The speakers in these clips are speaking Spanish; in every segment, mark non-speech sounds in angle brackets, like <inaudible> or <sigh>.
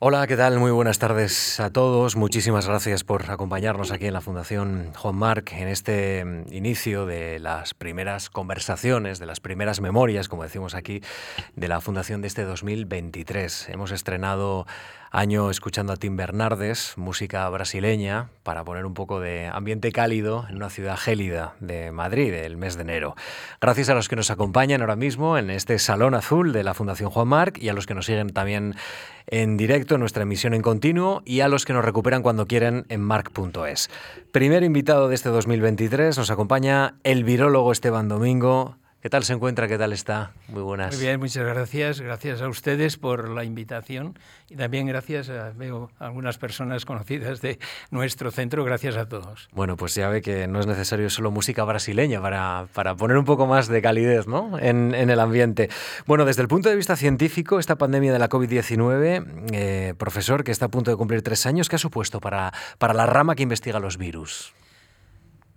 Hola, ¿qué tal? Muy buenas tardes a todos. Muchísimas gracias por acompañarnos aquí en la Fundación Juan Marc en este mm, inicio de las primeras conversaciones, de las primeras memorias, como decimos aquí, de la Fundación de este 2023. Hemos estrenado año escuchando a Tim Bernardes, música brasileña, para poner un poco de ambiente cálido en una ciudad gélida de Madrid el mes de enero. Gracias a los que nos acompañan ahora mismo en este Salón Azul de la Fundación Juan Marc y a los que nos siguen también en directo en nuestra emisión en continuo y a los que nos recuperan cuando quieren en marc.es. Primer invitado de este 2023 nos acompaña el virólogo Esteban Domingo. ¿Qué tal se encuentra? ¿Qué tal está? Muy buenas. Muy bien, muchas gracias. Gracias a ustedes por la invitación y también gracias a veo algunas personas conocidas de nuestro centro. Gracias a todos. Bueno, pues ya ve que no es necesario solo música brasileña para, para poner un poco más de calidez ¿no? en, en, el ambiente. Bueno, desde el punto de vista científico, esta pandemia de la COVID-19, eh, profesor, que está a punto de cumplir tres años, ¿qué ha supuesto para, para la rama que investiga los virus?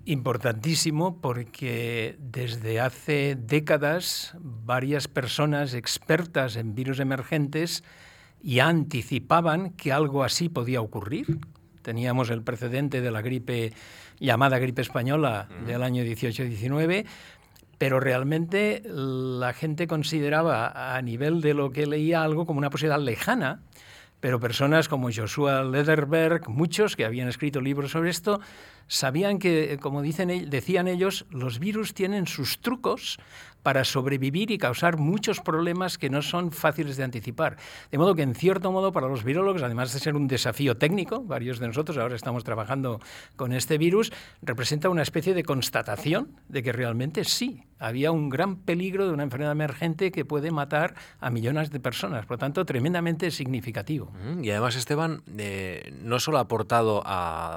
Importantísimo porque desde hace décadas varias personas expertas en virus emergentes ya anticipaban que algo así podía ocurrir. Teníamos el precedente de la gripe llamada gripe española del año 18-19, pero realmente la gente consideraba a nivel de lo que leía algo como una posibilidad lejana, pero personas como Joshua Lederberg, muchos que habían escrito libros sobre esto, sabían que, como dicen, decían ellos, los virus tienen sus trucos para sobrevivir y causar muchos problemas que no son fáciles de anticipar. De modo que, en cierto modo, para los virólogos, además de ser un desafío técnico, varios de nosotros ahora estamos trabajando con este virus, representa una especie de constatación de que realmente sí, había un gran peligro de una enfermedad emergente que puede matar a millones de personas. Por lo tanto, tremendamente significativo. Y además, Esteban, eh, no solo ha aportado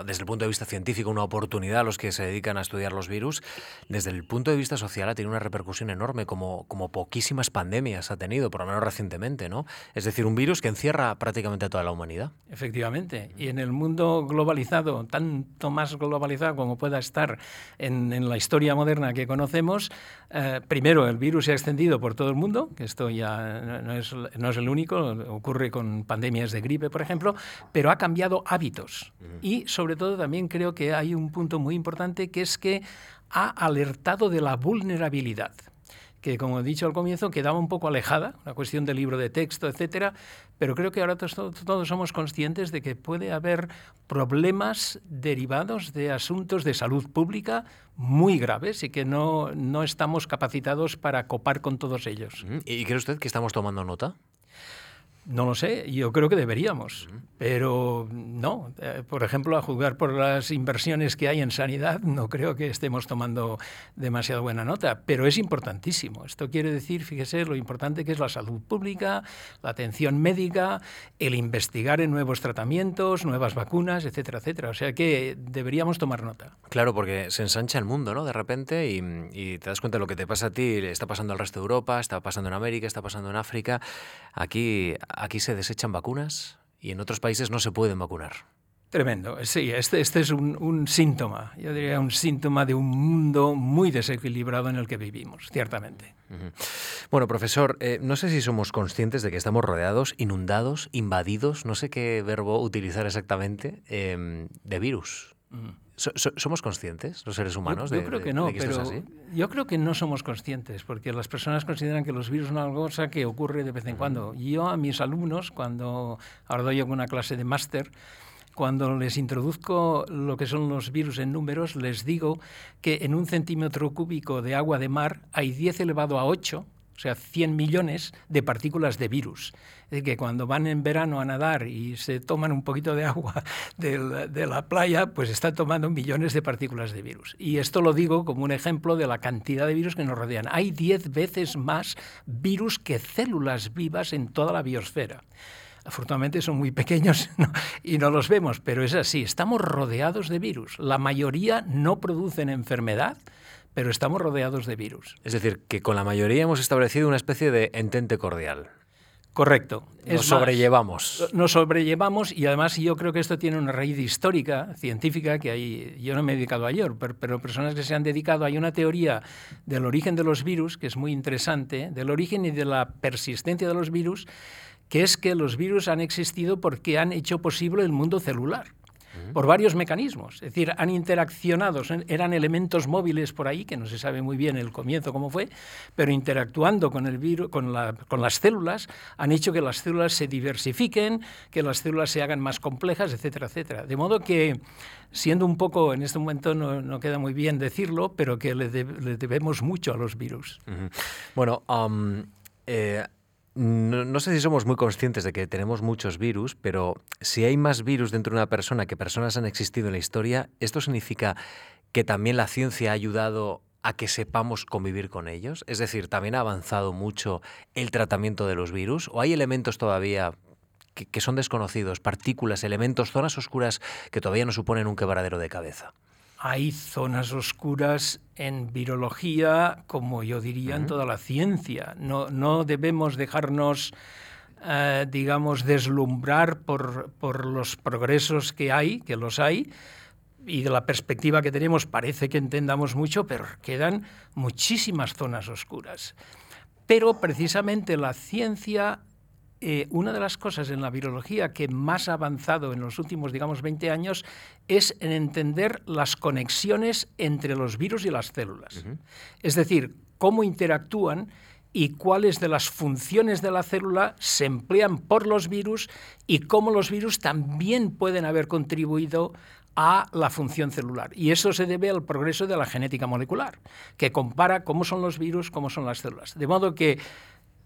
desde el punto de vista científico una oportunidad a los que se dedican a estudiar los virus, desde el punto de vista social ha tenido una repercusión enorme, como, como poquísimas pandemias ha tenido, por lo menos recientemente, ¿no? Es decir, un virus que encierra prácticamente a toda la humanidad. Efectivamente. Y en el mundo globalizado, tanto más globalizado como pueda estar en, en la historia moderna que conocemos, eh, primero, el virus se ha extendido por todo el mundo, que esto ya no es, no es el único, ocurre con pandemias de gripe, por ejemplo, pero ha cambiado hábitos. Y sobre todo también creo que hay un punto muy importante que es que ha alertado de la vulnerabilidad que, como he dicho al comienzo, quedaba un poco alejada, una cuestión de libro de texto, etcétera, pero creo que ahora todos, todos, somos conscientes de que puede haber problemas derivados de asuntos de salud pública muy graves y que no, no estamos capacitados para copar con todos ellos. ¿Y cree usted que estamos tomando nota? No lo sé, yo creo que deberíamos, pero no. Eh, por ejemplo, a juzgar por las inversiones que hay en sanidad, no creo que estemos tomando demasiado buena nota, pero es importantísimo. Esto quiere decir, fíjese, lo importante que es la salud pública, la atención médica, el investigar en nuevos tratamientos, nuevas vacunas, etcétera, etcétera. O sea que deberíamos tomar nota. Claro, porque se ensancha el mundo, ¿no? De repente y, y te das cuenta de lo que te pasa a ti, está pasando al resto de Europa, está pasando en América, está pasando en África. Aquí aquí se desechan vacunas y en otros países no se pueden vacunar. Tremendo. Sí, este, este es un, un, síntoma, yo diría un síntoma de un mundo muy desequilibrado en el que vivimos, ciertamente. Uh -huh. Bueno, profesor, eh, no sé si somos conscientes de que estamos rodeados, inundados, invadidos, no sé qué verbo utilizar exactamente, eh, de virus. -huh. So, so, ¿Somos conscientes, los seres humanos? Yo, yo de, creo que no, de que pero así? yo creo que no somos conscientes, porque las personas consideran que los virus son una cosa que ocurre de vez en cuando. Yo a mis alumnos, cuando ahora doy una clase de máster, cuando les introduzco lo que son los virus en números, les digo que en un centímetro cúbico de agua de mar hay 10 elevado a 8 o sea, 100 millones de partículas de virus. Es decir, que cuando van en verano a nadar y se toman un poquito de agua <laughs> de la, playa, pues están tomando millones de partículas de virus. Y esto lo digo como un ejemplo de la cantidad de virus que nos rodean. Hay 10 veces más virus que células vivas en toda la biosfera. Afortunadamente son muy pequeños <laughs> y no los vemos, pero es así. Estamos rodeados de virus. La mayoría no producen enfermedad, pero estamos rodeados de virus. Es decir, que con la mayoría hemos establecido una especie de entente cordial. Correcto. Nos es sobrellevamos. Más, nos sobrellevamos y además yo creo que esto tiene una raíz histórica, científica, que hay, yo no me he dedicado a ello, pero, pero, personas que se han dedicado, hay una teoría del origen de los virus que es muy interesante, del origen y de la persistencia de los virus, que es que los virus han existido porque han hecho posible el mundo celular por varios mecanismos. Es decir, han interaccionado, eran elementos móviles por ahí, que no se sabe muy bien el comienzo cómo fue, pero interactuando con, el virus, con, las células, han hecho que las células se diversifiquen, que las células se hagan más complejas, etcétera, etcétera. De modo que, siendo un poco, en este momento no, queda muy bien decirlo, pero que le, debemos mucho a los virus. Bueno, eh, no, sé si somos muy conscientes de que tenemos muchos virus, pero si hay más virus dentro de una persona que personas han existido en la historia, ¿esto significa que también la ciencia ha ayudado a que sepamos convivir con ellos? Es decir, ¿también ha avanzado mucho el tratamiento de los virus? ¿O hay elementos todavía que, que son desconocidos, partículas, elementos, zonas oscuras que todavía no suponen un quebradero de cabeza? Hay zonas oscuras en virología, como yo diría, en toda la ciencia. No, no debemos dejarnos, eh, digamos, deslumbrar por, por los progresos que hay, que los hay, y de la perspectiva que tenemos parece que entendamos mucho, pero quedan muchísimas zonas oscuras. Pero precisamente la ciencia eh, una de las cosas en la virología que más ha avanzado en los últimos, digamos, 20 años es en entender las conexiones entre los virus y las células. Es decir, cómo interactúan y cuáles de las funciones de la célula se emplean por los virus y cómo los virus también pueden haber contribuido a la función celular. Y eso se debe al progreso de la genética molecular, que compara cómo son los virus, cómo son las células. De modo que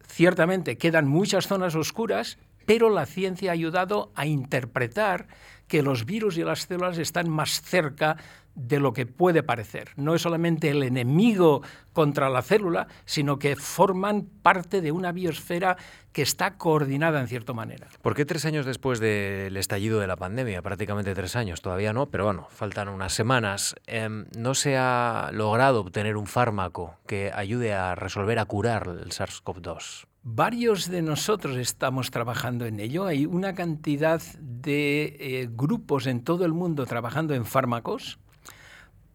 Ciertamente quedan muchas zonas oscuras, pero la ciencia ha ayudado a interpretar que los virus y las células están más cerca de lo que puede parecer. No es solamente el enemigo contra la célula, sino que forman parte de una biosfera que está coordinada en cierta manera. ¿Por qué tres años después del estallido de la pandemia, prácticamente tres años, todavía no, pero bueno, faltan unas semanas, em, no se ha logrado obtener un fármaco que ayude a resolver, a curar el SARS-CoV-2? Varios de nosotros estamos trabajando en ello. Hay una cantidad de eh, grupos en todo el mundo trabajando en fármacos,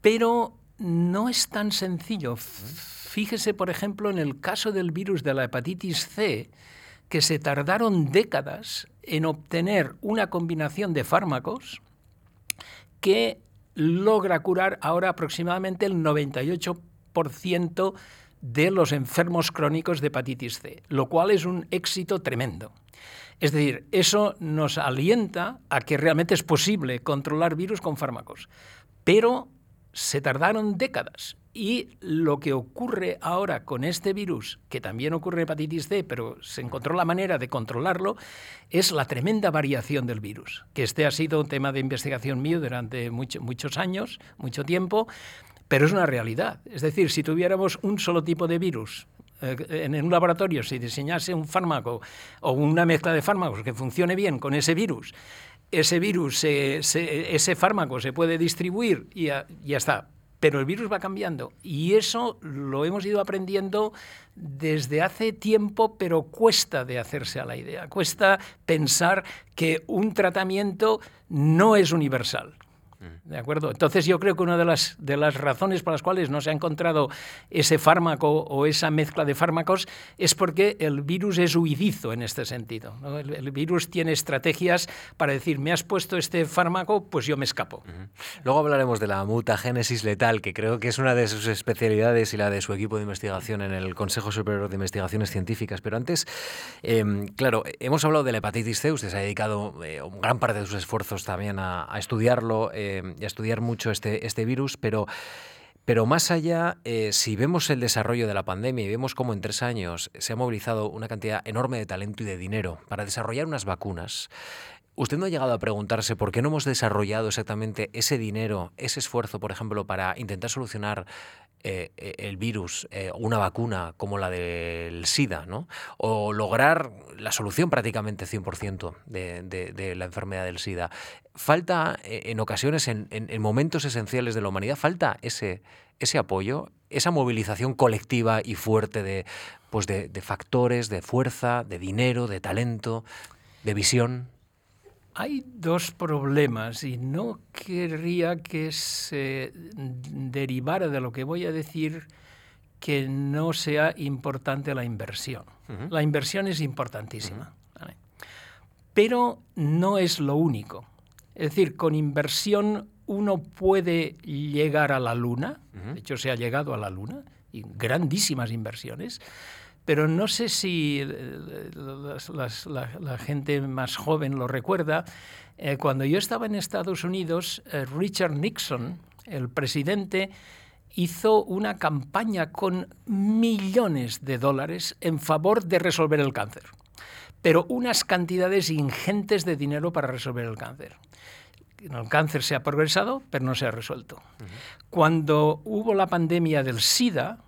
pero no es tan sencillo. Fíjese, por ejemplo, en el caso del virus de la hepatitis C, que se tardaron décadas en obtener una combinación de fármacos que logra curar ahora aproximadamente el 98% de los enfermos crónicos de hepatitis C, lo cual es un éxito tremendo. Es decir, eso nos alienta a que realmente es posible controlar virus con fármacos, pero se tardaron décadas. Y lo que ocurre ahora con este virus, que también ocurre en hepatitis C, pero se encontró la manera de controlarlo, es la tremenda variación del virus. Que este ha sido un tema de investigación mío durante muchos años, mucho tiempo, pero es una realidad. Es decir, si tuviéramos un solo tipo de virus eh, en un laboratorio, si diseñase un fármaco o una mezcla de fármacos que funcione bien con ese virus, ese virus, ese fármaco se puede distribuir y ya, ya está. Pero el virus va cambiando y eso lo hemos ido aprendiendo desde hace tiempo, pero cuesta de hacerse a la idea. Cuesta pensar que un tratamiento no es universal. Mm. ¿De acuerdo? Entonces yo creo que una de las, de las razones por las cuales no se ha encontrado ese fármaco o esa mezcla de fármacos es porque el virus es huidizo en este sentido. El, virus tiene estrategias para decir, me has puesto este fármaco, pues yo me escapo. Luego hablaremos de la mutagénesis letal, que creo que es una de sus especialidades y la de su equipo de investigación en el Consejo Superior de Investigaciones Científicas. Pero antes, em, claro, hemos hablado de la hepatitis C, usted se ha dedicado eh, gran parte de sus esfuerzos también a, estudiarlo. Eh, eh, estudiar mucho este, este virus, pero... Pero más allá, eh, si vemos el desarrollo de la pandemia y vemos cómo en tres años se ha movilizado una cantidad enorme de talento y de dinero para desarrollar unas vacunas, ¿usted no ha llegado a preguntarse por qué no hemos desarrollado exactamente ese dinero, ese esfuerzo, por ejemplo, para intentar solucionar eh, eh, el virus, eh, una vacuna como la del SIDA, ¿no? o lograr la solución prácticamente 100% de, de, la enfermedad del SIDA. Falta en ocasiones, en, momentos esenciales de la humanidad, falta ese, ese apoyo, esa movilización colectiva y fuerte de, pues de factores, de fuerza, de dinero, de talento, de visión. Hay dos problemas y no querría que se derivara de lo que voy a decir que no sea importante la inversión. La inversión es importantísima. Pero no es lo único. Es decir, con inversión uno puede llegar a la Luna, de hecho se ha llegado a la Luna, y grandísimas inversiones, pero no sé si eh, la, gente más joven lo recuerda. Eh, cuando yo estaba en Estados Unidos, eh, Richard Nixon, el presidente, hizo una campaña con millones de dólares en favor de resolver el cáncer, pero unas cantidades ingentes de dinero para resolver el cáncer. El cáncer se ha progresado, pero no se ha resuelto. Cuando hubo la pandemia del SIDA,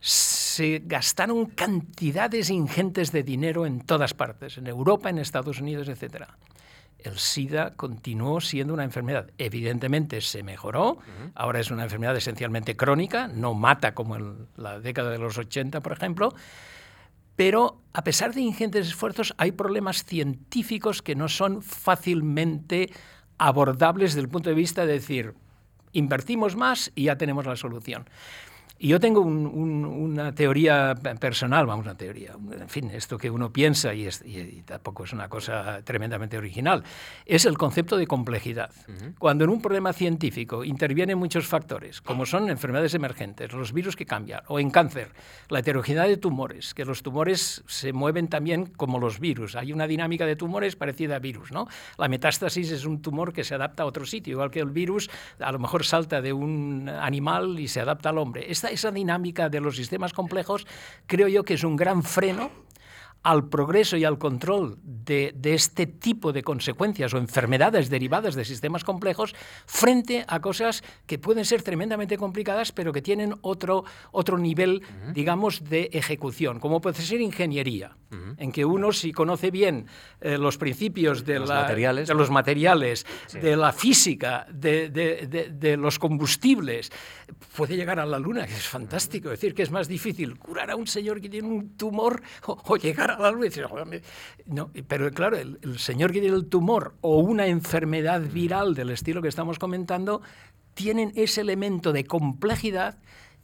se gastaron cantidades ingentes de dinero en todas partes, en Europa, en Estados Unidos, etc. El SIDA continuó siendo una enfermedad. Evidentemente se mejoró, ahora es una enfermedad esencialmente crónica, no mata como en la década de los 80, por ejemplo, pero a pesar de ingentes esfuerzos hay problemas científicos que no son fácilmente abordables desde el punto de vista de decir, invertimos más y ya tenemos la solución. Y yo tengo una teoría personal, vamos, una teoría, en fin, esto que uno piensa y, tampoco es una cosa tremendamente original, es el concepto de complejidad. Cuando en un problema científico intervienen muchos factores, como son enfermedades emergentes, los virus que cambian, o en cáncer, la heterogeneidad de tumores, que los tumores se mueven también como los virus. Hay una dinámica de tumores parecida a virus, ¿no? La metástasis es un tumor que se adapta a otro sitio, igual que el virus a lo mejor salta de un animal y se adapta al hombre esa, dinámica de los sistemas complejos creo yo que es un gran freno al progreso y al control de, este tipo de consecuencias o enfermedades derivadas de sistemas complejos frente a cosas que pueden ser tremendamente complicadas, pero que tienen otro, otro nivel, digamos, de ejecución, como puede ser ingeniería, en que uno si conoce bien eh, los principios de los materiales, de, los materiales de la física, de, los combustibles, puede llegar a la luna, que es fantástico. Es decir, que es más difícil curar a un señor que tiene un tumor o llegar a no, pero claro, el, señor que tiene el tumor o una enfermedad viral del estilo que estamos comentando, tienen ese elemento de complejidad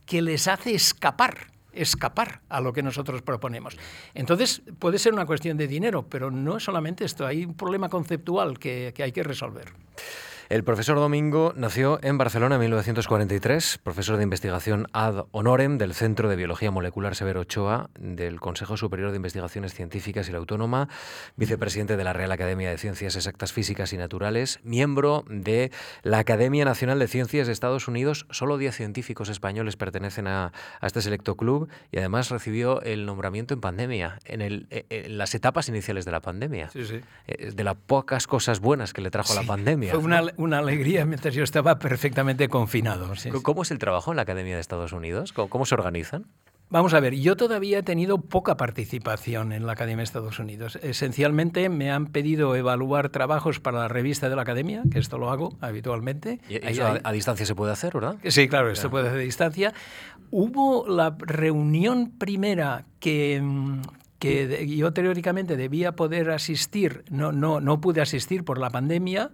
que les hace escapar escapar a lo que nosotros proponemos. Entonces, puede ser una cuestión de dinero, pero no solamente esto, hay un problema conceptual que, que hay que resolver. El profesor Domingo nació en Barcelona en 1943, profesor de investigación ad honorem del Centro de Biología Molecular Severo Ochoa del Consejo Superior de Investigaciones Científicas y la Autónoma, vicepresidente de la Real Academia de Ciencias Exactas Físicas y Naturales, miembro de la Academia Nacional de Ciencias de Estados Unidos. Solo 10 científicos españoles pertenecen a, este selecto club y además recibió el nombramiento en pandemia, en, las etapas iniciales de la pandemia. Sí, sí. Eh, de las pocas cosas buenas que le trajo la pandemia. Fue una, una alegría mientras yo estaba perfectamente confinado. ¿Cómo es el trabajo en la Academia de Estados Unidos? ¿Cómo, se organizan? Vamos a ver, yo todavía he tenido poca participación en la Academia de Estados Unidos. Esencialmente me han pedido evaluar trabajos para la revista de la Academia, que esto lo hago habitualmente. ¿Y eso a, distancia se puede hacer, verdad? Sí, claro, esto puede hacer a distancia. Hubo la reunión primera que, que yo teóricamente debía poder asistir, no, no, no pude asistir por la pandemia.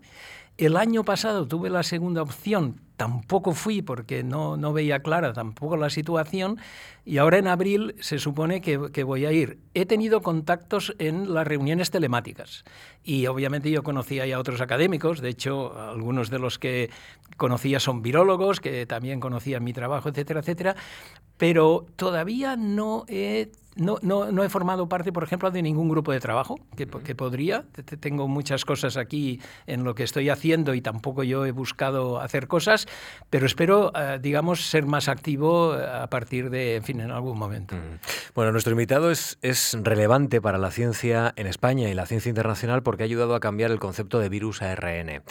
El año pasado tuve la segunda opción, tampoco fui porque no, no veía clara tampoco la situación y ahora en abril se supone que, voy a ir. He tenido contactos en las reuniones telemáticas y obviamente yo conocía ya a otros académicos, de hecho algunos de los que conocía son virólogos, que también conocían mi trabajo, etcétera, etcétera, pero todavía no he no, no, no, he formado parte, por ejemplo, de ningún grupo de trabajo que, que, podría. Tengo muchas cosas aquí en lo que estoy haciendo y tampoco yo he buscado hacer cosas, pero espero, eh, digamos, ser más activo eh, a partir de, en fin, en algún momento. Bueno, nuestro invitado es, es relevante para la ciencia en España y la ciencia internacional porque ha ayudado a cambiar el concepto de virus ARN,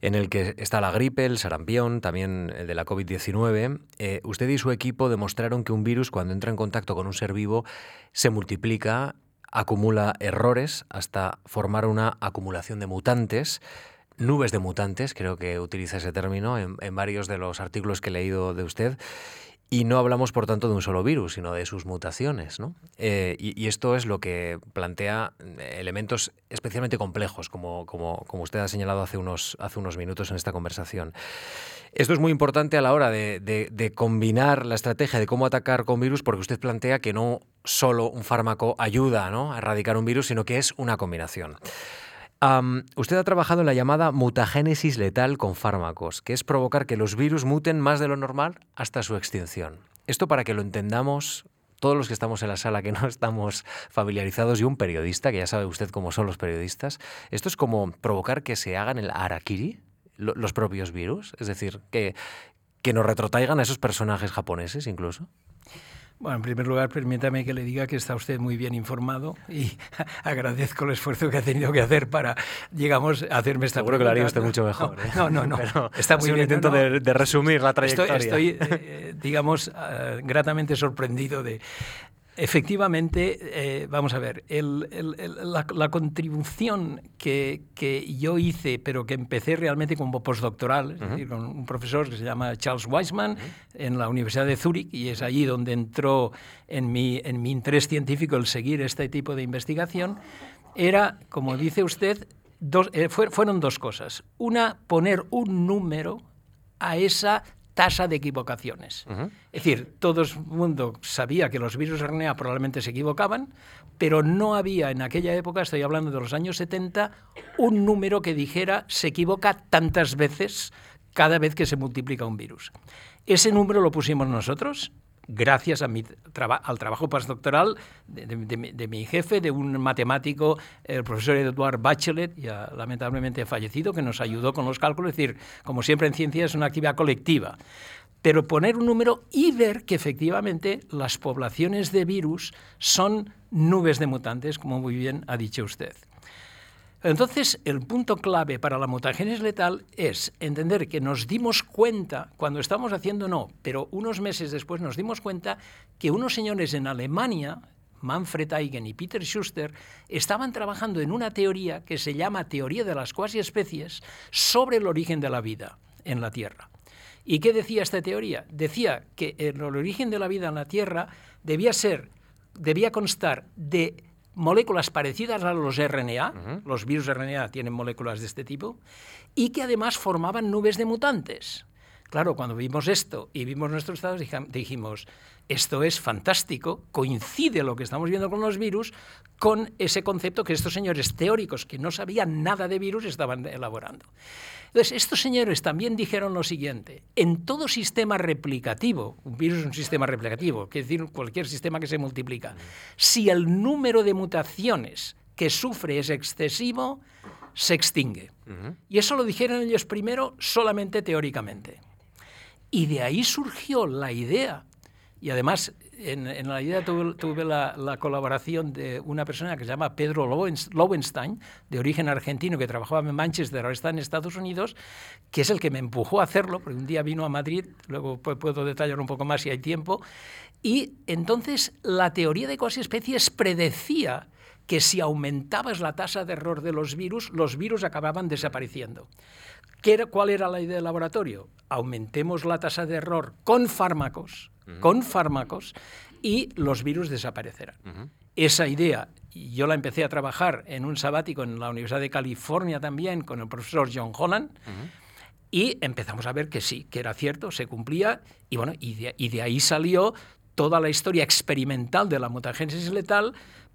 en el que está la gripe, el sarampión, también el de la COVID-19. Eh, usted y su equipo demostraron que un virus, cuando entra en contacto con un ser vivo, se multiplica, acumula errores hasta formar una acumulación de mutantes, nubes de mutantes, creo que utiliza ese término en, varios de los artículos que he leído de usted. Y no hablamos, por tanto, de un solo virus, sino de sus mutaciones. ¿no? Eh, y, esto es lo que plantea eh, elementos especialmente complejos, como, como, como, usted ha señalado hace unos, hace unos minutos en esta conversación. Esto es muy importante a la hora de, combinar la estrategia de cómo atacar con virus, porque usted plantea que no solo un fármaco ayuda a erradicar un virus, sino que es una combinación. Usted ha trabajado en la llamada mutagénesis letal con fármacos, que es provocar que los virus muten más de lo normal hasta su extinción. Esto para que lo entendamos todos los que estamos en la sala que no <laughs> estamos familiarizados y un periodista, que ya sabe usted cómo son los periodistas, esto es como provocar que se hagan el harakiri, los propios virus, es decir, que, que nos retrotraigan a esos personajes japoneses incluso. Bueno, en primer lugar, permítame que le diga que está usted muy bien informado y <laughs> agradezco el esfuerzo que ha tenido que hacer para, digamos, hacerme esta Seguro que lo haría usted mucho mejor. No, no, no. está muy bien. un intento De, resumir la trayectoria. Estoy, estoy eh, digamos, uh, gratamente sorprendido de, Efectivamente, eh, vamos a ver, la, contribución que, yo hice, pero que empecé realmente como postdoctoral, es decir, con un profesor que se llama Charles Weisman en la Universidad de Zúrich, y es allí donde entró en mi, en mi interés científico el seguir este tipo de investigación, era, como dice usted, dos, eh, fueron dos cosas. Una, poner un número a esa tasa de equivocaciones. Es decir, todo el mundo sabía que los virus RNA probablemente se equivocaban, pero no había en aquella época, estoy hablando de los años 70, un número que dijera se equivoca tantas veces cada vez que se multiplica un virus. Ese número lo pusimos nosotros gracias a mi al trabajo postdoctoral de, mi jefe, de un matemático, el profesor Edward Bachelet, ya lamentablemente fallecido, que nos ayudó con los cálculos. Es decir, como siempre en ciencia es una actividad colectiva. Pero poner un número y ver que efectivamente las poblaciones de virus son nubes de mutantes, como muy bien ha dicho usted. Entonces, el punto clave para la mutagénesis letal es entender que nos dimos cuenta, cuando estamos haciendo no, pero unos meses después nos dimos cuenta que unos señores en Alemania, Manfred Eigen y Peter Schuster, estaban trabajando en una teoría que se llama teoría de las cuasi especies sobre el origen de la vida en la Tierra. ¿Y qué decía esta teoría? Decía que el origen de la vida en la Tierra debía ser, debía constar de moléculas parecidas a los RNA, los virus RNA tienen moléculas de este tipo, y que además formaban nubes de mutantes. Claro, cuando vimos esto y vimos nuestros estados, dijimos, esto es fantástico, coincide lo que estamos viendo con los virus con ese concepto que estos señores teóricos que no sabían nada de virus estaban elaborando. Entonces, estos señores también dijeron lo siguiente, en todo sistema replicativo, un virus es un sistema replicativo, quiere decir cualquier sistema que se multiplica, si el número de mutaciones que sufre es excesivo, se extingue. Y eso lo dijeron ellos primero solamente teóricamente. Y de ahí surgió la idea y además, en, la idea tuve, la, colaboración de una persona que se llama Pedro Lowenstein, de origen argentino, que trabajaba en Manchester, ahora está en Estados Unidos, que es el que me empujó a hacerlo, porque un día vino a Madrid, luego puedo detallar un poco más si hay tiempo, y entonces la teoría de cuasi especies predecía que si aumentabas la tasa de error de los virus, los virus acababan desapareciendo. ¿Cuál era la idea del laboratorio? Aumentemos la tasa de error con fármacos, con fármacos y los virus desaparecerán. Esa idea yo la empecé a trabajar en un sabático en la Universidad de California también con el profesor John Holland. Y empezamos a ver que sí, que era cierto, se cumplía, y bueno, y de, y de ahí salió toda la historia experimental de la mutagénesis letal,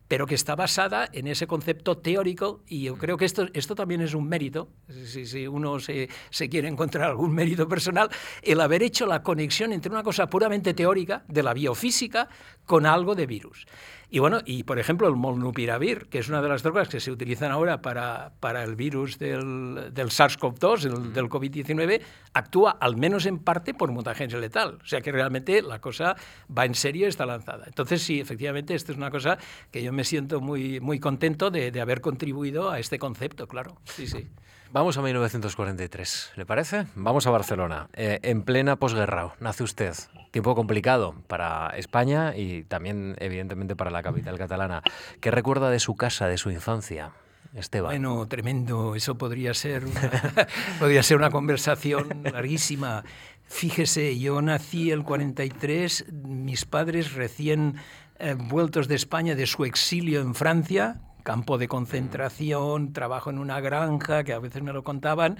pero que está basada en ese concepto teórico y yo creo que esto, esto también es un mérito, si, uno se, quiere encontrar algún mérito personal, el haber hecho la conexión entre una cosa puramente teórica de la biofísica con algo de virus. Y bueno, y por ejemplo el molnupiravir, que es una de las drogas que se utilizan ahora para, para el virus del, del SARS-CoV-2, del COVID-19, actúa al menos en parte por mutagénesis letal. O sea que realmente la cosa va en serio y está lanzada. Entonces sí, efectivamente, esto es una cosa que yo me siento muy, muy contento de, de haber contribuido a este concepto, claro. Sí, sí. Vamos a 1943, ¿le parece? Vamos a Barcelona. Eh, en plena posguerra nace usted. Tiempo complicado para España y también, evidentemente, para la capital catalana. ¿Qué recuerda de su casa, de su infancia? Esteban. Bueno, tremendo. Eso podría ser una, <laughs> podría ser una conversación larguísima. Fíjese, yo nací el 43, mis padres recién eh, vueltos de España de su exilio en Francia, campo de concentración, trabajo en una granja, que a veces me lo contaban,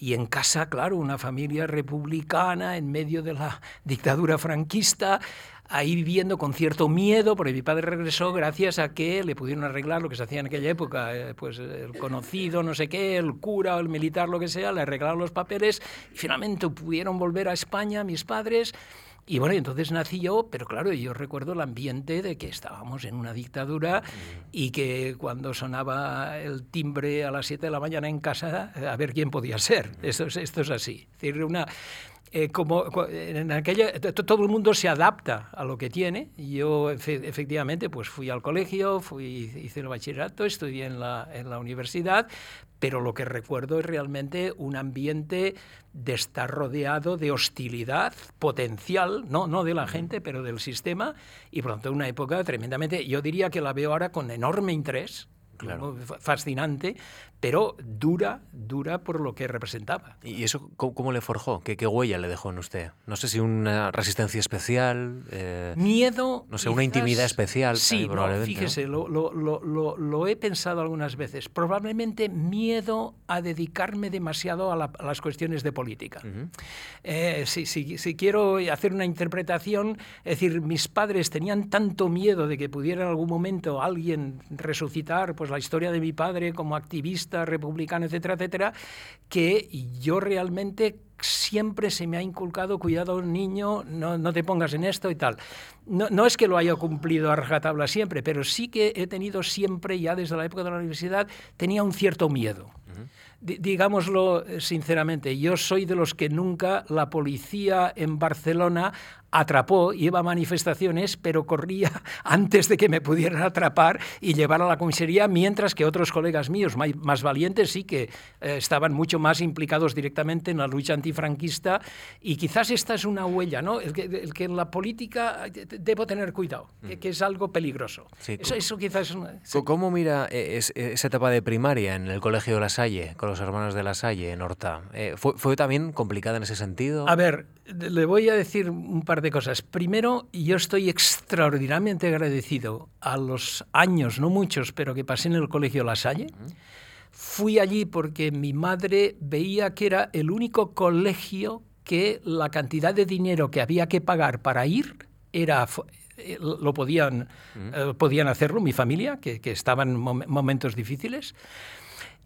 y en casa, claro, una familia republicana en medio de la dictadura franquista, ahí viviendo con cierto miedo, porque mi padre regresó gracias a que le pudieron arreglar lo que se hacía en aquella época, eh, pues el conocido, no sé qué, el cura, el militar, lo que sea, le arreglaron los papeles y finalmente pudieron volver a España mis padres. Y bueno, entonces nací yo, pero claro, yo recuerdo el ambiente de que estábamos en una dictadura y que cuando sonaba el timbre a las 7 de la mañana en casa, a ver quién podía ser. Esto es, esto es así. Es decir, una, eh, como en aquella todo el mundo se adapta a lo que tiene. Yo efectivamente pues fui al colegio, fui hice el bachillerato, estudié en la, en la universidad, pero lo que recuerdo es realmente un ambiente de estar rodeado de hostilidad potencial, no, no de la gente, pero del sistema, y tanto una época tremendamente, yo diría que la veo ahora con enorme interés, fascinante, pero dura, dura por lo que representaba. ¿Y eso cómo, le forjó? ¿Qué, ¿Qué, huella le dejó en usted? No sé si una resistencia especial. Eh, Miedo. No sé, una intimidad especial. Sí, fíjese, Lo, lo, lo, lo, he pensado algunas veces. Probablemente miedo a dedicarme demasiado a, las cuestiones de política. Eh, si, si, si, quiero hacer una interpretación, es decir, mis padres tenían tanto miedo de que pudiera en algún momento alguien resucitar pues, la historia de mi padre como activista republicano, etcétera, etcétera, que yo realmente siempre se me ha inculcado, cuidado niño, no, no te pongas en esto y tal. No, no, es que lo haya cumplido a rajatabla siempre, pero sí que he tenido siempre, ya desde la época de la universidad, tenía un cierto miedo digámoslo eh, sinceramente, yo soy de los que nunca la policía en Barcelona atrapó, iba a manifestaciones, pero corría <laughs> antes de que me pudieran atrapar y llevar a la comisaría, mientras que otros colegas míos más valientes sí que eh, estaban mucho más implicados directamente en la lucha antifranquista y quizás esta es una huella, ¿no? El que, el que en la política debo tener cuidado, que, es algo peligroso. eso, eso, quizás... ¿Cómo mira esa etapa de primaria en el Colegio de La Salle, con los hermanos de La Salle en Horta? Eh, ¿fue, ¿Fue también complicada en ese sentido? A ver, le voy a decir un par de cosas. Primero, yo estoy extraordinariamente agradecido a los años, no muchos, pero que pasé en el Colegio La Salle. Fui allí porque mi madre veía que era el único colegio que la cantidad de dinero que había que pagar para ir era eh, lo podían, eh, podían hacerlo mi familia, que, que estaba en momentos difíciles.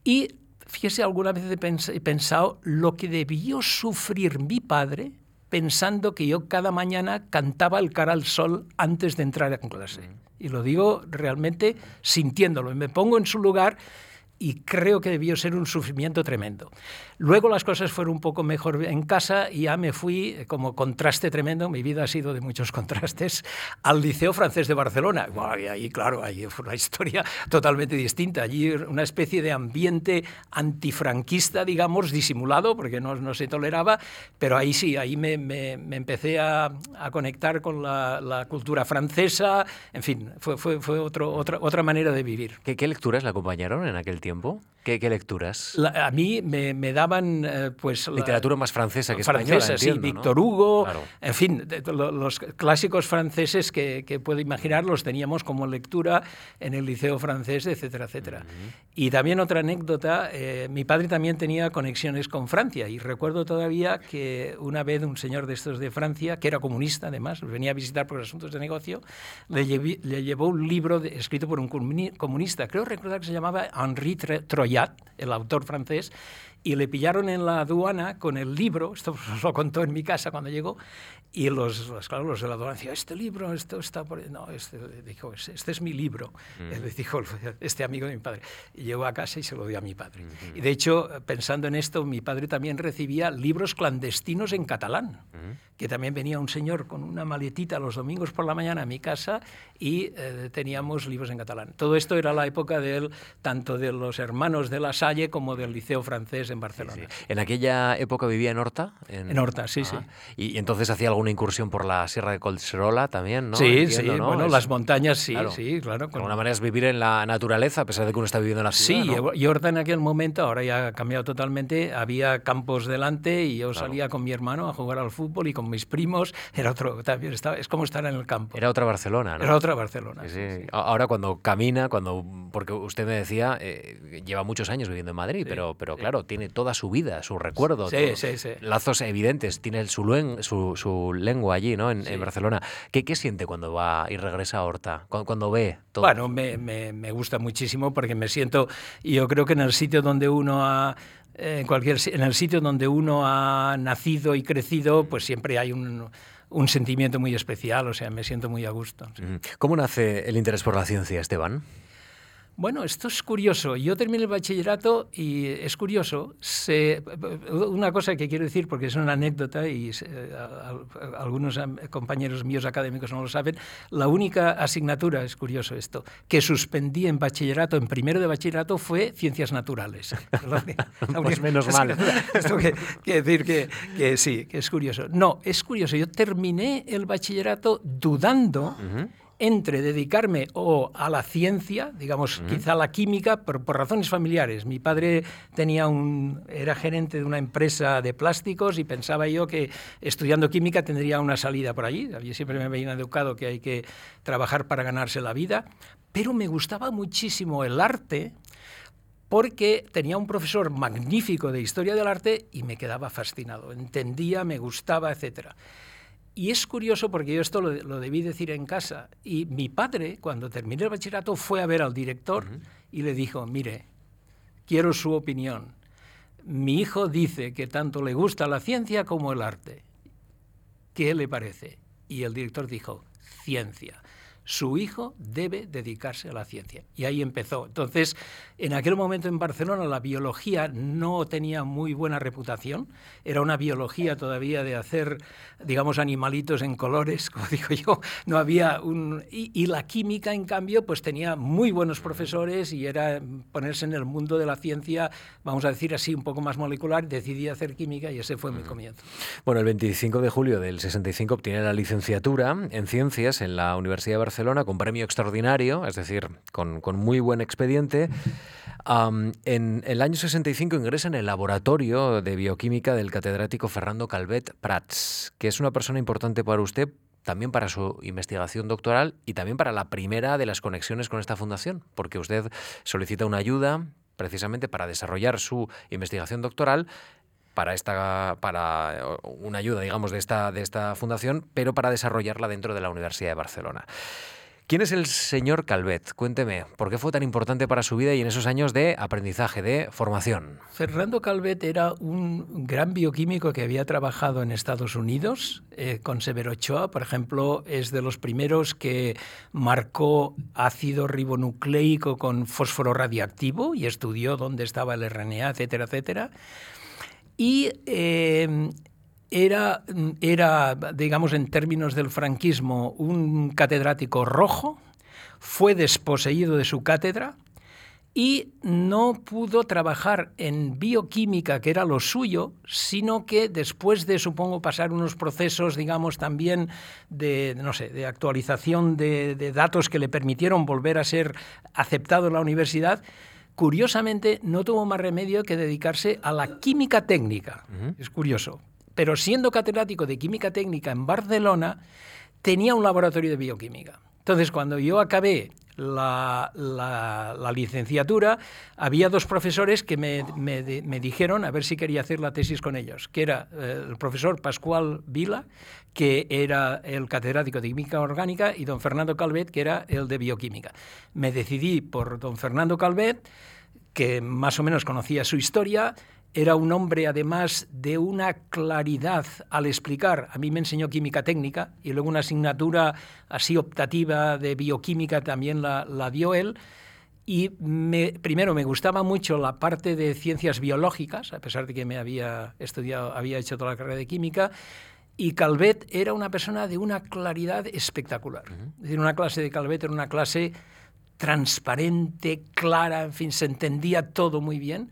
Y fíjese, alguna vez he pensado lo que debió sufrir mi padre pensando que yo cada mañana cantaba el cara al sol antes de entrar a clase. Y lo digo realmente sintiéndolo. Me pongo en su lugar y creo que debió ser un sufrimiento tremendo. Luego las cosas fueron un poco mejor en casa y ya me fui eh, como contraste tremendo, mi vida ha sido de muchos <laughs> contrastes, al Liceo Francés de Barcelona. y ahí, claro, ahí fue una <laughs> historia totalmente distinta. Allí una especie de ambiente antifranquista, digamos, disimulado, porque no, no se toleraba, pero ahí sí, ahí me, me, empecé a, a, conectar con la, la, cultura francesa, en fin, fue, fue, fue otro, otra, otra manera de vivir. ¿Qué, ¿Qué lecturas le acompañaron en aquel tiempo? ¿Qué, qué lecturas? a mí me, me daban, eh, pues... Literatura más francesa que española, Francesa, sí, Víctor Hugo, en fin, los clásicos franceses que, que puedo imaginar los teníamos como lectura en el liceo francés, etcétera, etcétera. Y también otra anécdota, eh, mi padre también tenía conexiones con Francia y recuerdo todavía que una vez un señor de estos de Francia, que era comunista además, venía a visitar por asuntos de negocio, le, le llevó un libro escrito por un comunista, creo recordar que se llamaba Henri Troyat, el autor francés, y le pillaron en la aduana con el libro, esto os <laughs> lo contó en mi casa cuando llegó, y los, los, claro, los de la aduana decían, este libro, esto está por... No, este, dijo, este es mi libro, mm. le dijo <laughs> este amigo de mi padre. Y llegó a casa y se lo dio a mi padre. Y de hecho, pensando en esto, mi padre también recibía libros clandestinos en catalán, que también venía un señor con una maletita los domingos por la mañana a mi casa y eh, teníamos libros en catalán. Todo esto era la época del, tanto de los hermanos de La Salle como del Liceo Francés en Barcelona. ¿En aquella época vivía en Horta? En, Horta, sí, sí. ¿Y, entonces hacía alguna incursión por la Sierra de Colserola también, no? Sí, sí, bueno, las montañas sí, sí, claro. De alguna manera es vivir en la naturaleza, a pesar de que uno está viviendo en la ciudad, Sí, y Horta en aquel momento, ahora ya ha cambiado totalmente, había campos delante y yo salía con mi hermano a jugar al fútbol y con mis primos, era otro, también estaba, es como estar en el campo. Era otra Barcelona, ¿no? Era otra Barcelona. Sí, Ahora cuando camina, cuando porque usted me decía, eh, lleva muchos años viviendo en Madrid, pero, pero claro, tiene toda su vida, su recuerdo. Sí, sí, sí. Lazos evidentes, tiene su, su, lengua allí, ¿no? En, Barcelona. ¿Qué, ¿Qué, siente cuando va y regresa a Horta? Cuando, ve todo. Bueno, me, me, me gusta muchísimo porque me siento, yo creo que en el sitio donde uno ha en cualquier en el sitio donde uno ha nacido y crecido, pues siempre hay un, un sentimiento muy especial, o sea, me siento muy a gusto. ¿Cómo nace el interés por la ciencia, Esteban? Bueno, esto es curioso. Yo terminé el bachillerato y es curioso. una cosa que quiero decir, porque es una anécdota y algunos compañeros míos académicos no lo saben, la única asignatura, es curioso esto, que suspendí en bachillerato, en primero de bachillerato, fue ciencias naturales. <laughs> pues menos mal. Esto quiere decir que, sí, que es curioso. No, es curioso. Yo terminé el bachillerato dudando entre dedicarme o a la ciencia, digamos, quizá a la química, por, por, razones familiares. Mi padre tenía un, era gerente de una empresa de plásticos y pensaba yo que estudiando química tendría una salida por allí. Yo siempre me había educado que hay que trabajar para ganarse la vida, pero me gustaba muchísimo el arte porque tenía un profesor magnífico de historia del arte y me quedaba fascinado. Entendía, me gustaba, etcétera. Y es curioso porque yo esto lo, debí decir en casa. Y mi padre, cuando terminé el bachillerato, fue a ver al director y le dijo, mire, quiero su opinión. Mi hijo dice que tanto le gusta la ciencia como el arte. ¿Qué le parece? Y el director dijo, ciencia su hijo debe dedicarse a la ciencia. Y ahí empezó. Entonces, en aquel momento en Barcelona la biología no tenía muy buena reputación, era una biología todavía de hacer, digamos, animalitos en colores, <laughs> como digo yo, no había un... Y, la química, en cambio, pues tenía muy buenos profesores y era ponerse en el mundo de la ciencia, vamos a decir así, un poco más molecular, decidí hacer química y ese fue mi comienzo. Bueno, el 25 de julio del 65 obtiene la licenciatura en ciencias en la Universidad de Barcelona Barcelona con premio extraordinario, es decir, con, muy buen expediente. en el año 65 ingresa en el laboratorio de bioquímica del catedrático Fernando Calvet Prats, que es una persona importante para usted, también para su investigación doctoral y también para la primera de las conexiones con esta fundación, porque usted solicita una ayuda precisamente para desarrollar su investigación doctoral para esta para una ayuda, digamos, de esta, de esta fundación, pero para desarrollarla dentro de la Universidad de Barcelona. ¿Quién es el señor Calvet? Cuénteme, ¿por qué fue tan importante para su vida y en esos años de aprendizaje, de formación? Fernando Calvet era un gran bioquímico que había trabajado en Estados Unidos eh, con Severo Ochoa, por ejemplo, es de los primeros que marcó ácido ribonucleico con fósforo radiactivo y estudió dónde estaba el RNA, etcétera, etcétera. Y eh, era, era, digamos, en términos del franquismo, un catedrático rojo, fue desposeído de su cátedra y no pudo trabajar en bioquímica, que era lo suyo, sino que después de, supongo, pasar unos procesos, digamos, también de, no sé, de actualización de, de datos que le permitieron volver a ser aceptado en la universidad, curiosamente no tuvo más remedio que dedicarse a la química técnica. Es curioso. Pero siendo catedrático de química técnica en Barcelona, tenía un laboratorio de bioquímica. Entonces, cuando yo acabé la, licenciatura, había dos profesores que me, dijeron a ver si quería hacer la tesis con ellos, que era eh, el profesor Pascual Vila, que era el catedrático de química orgánica, y don Fernando Calvet, que era el de bioquímica. Me decidí por don Fernando Calvet, que más o menos conocía su historia, era un hombre además de una claridad al explicar. A mí me enseñó química técnica y luego una asignatura así optativa de bioquímica también la, dio él. Y primero me gustaba mucho la parte de ciencias biológicas, a pesar de que me había estudiado, había hecho toda la carrera de química. Y Calvet era una persona de una claridad espectacular. Es decir, una clase de Calvet era una clase transparente, clara, en fin, se entendía todo muy bien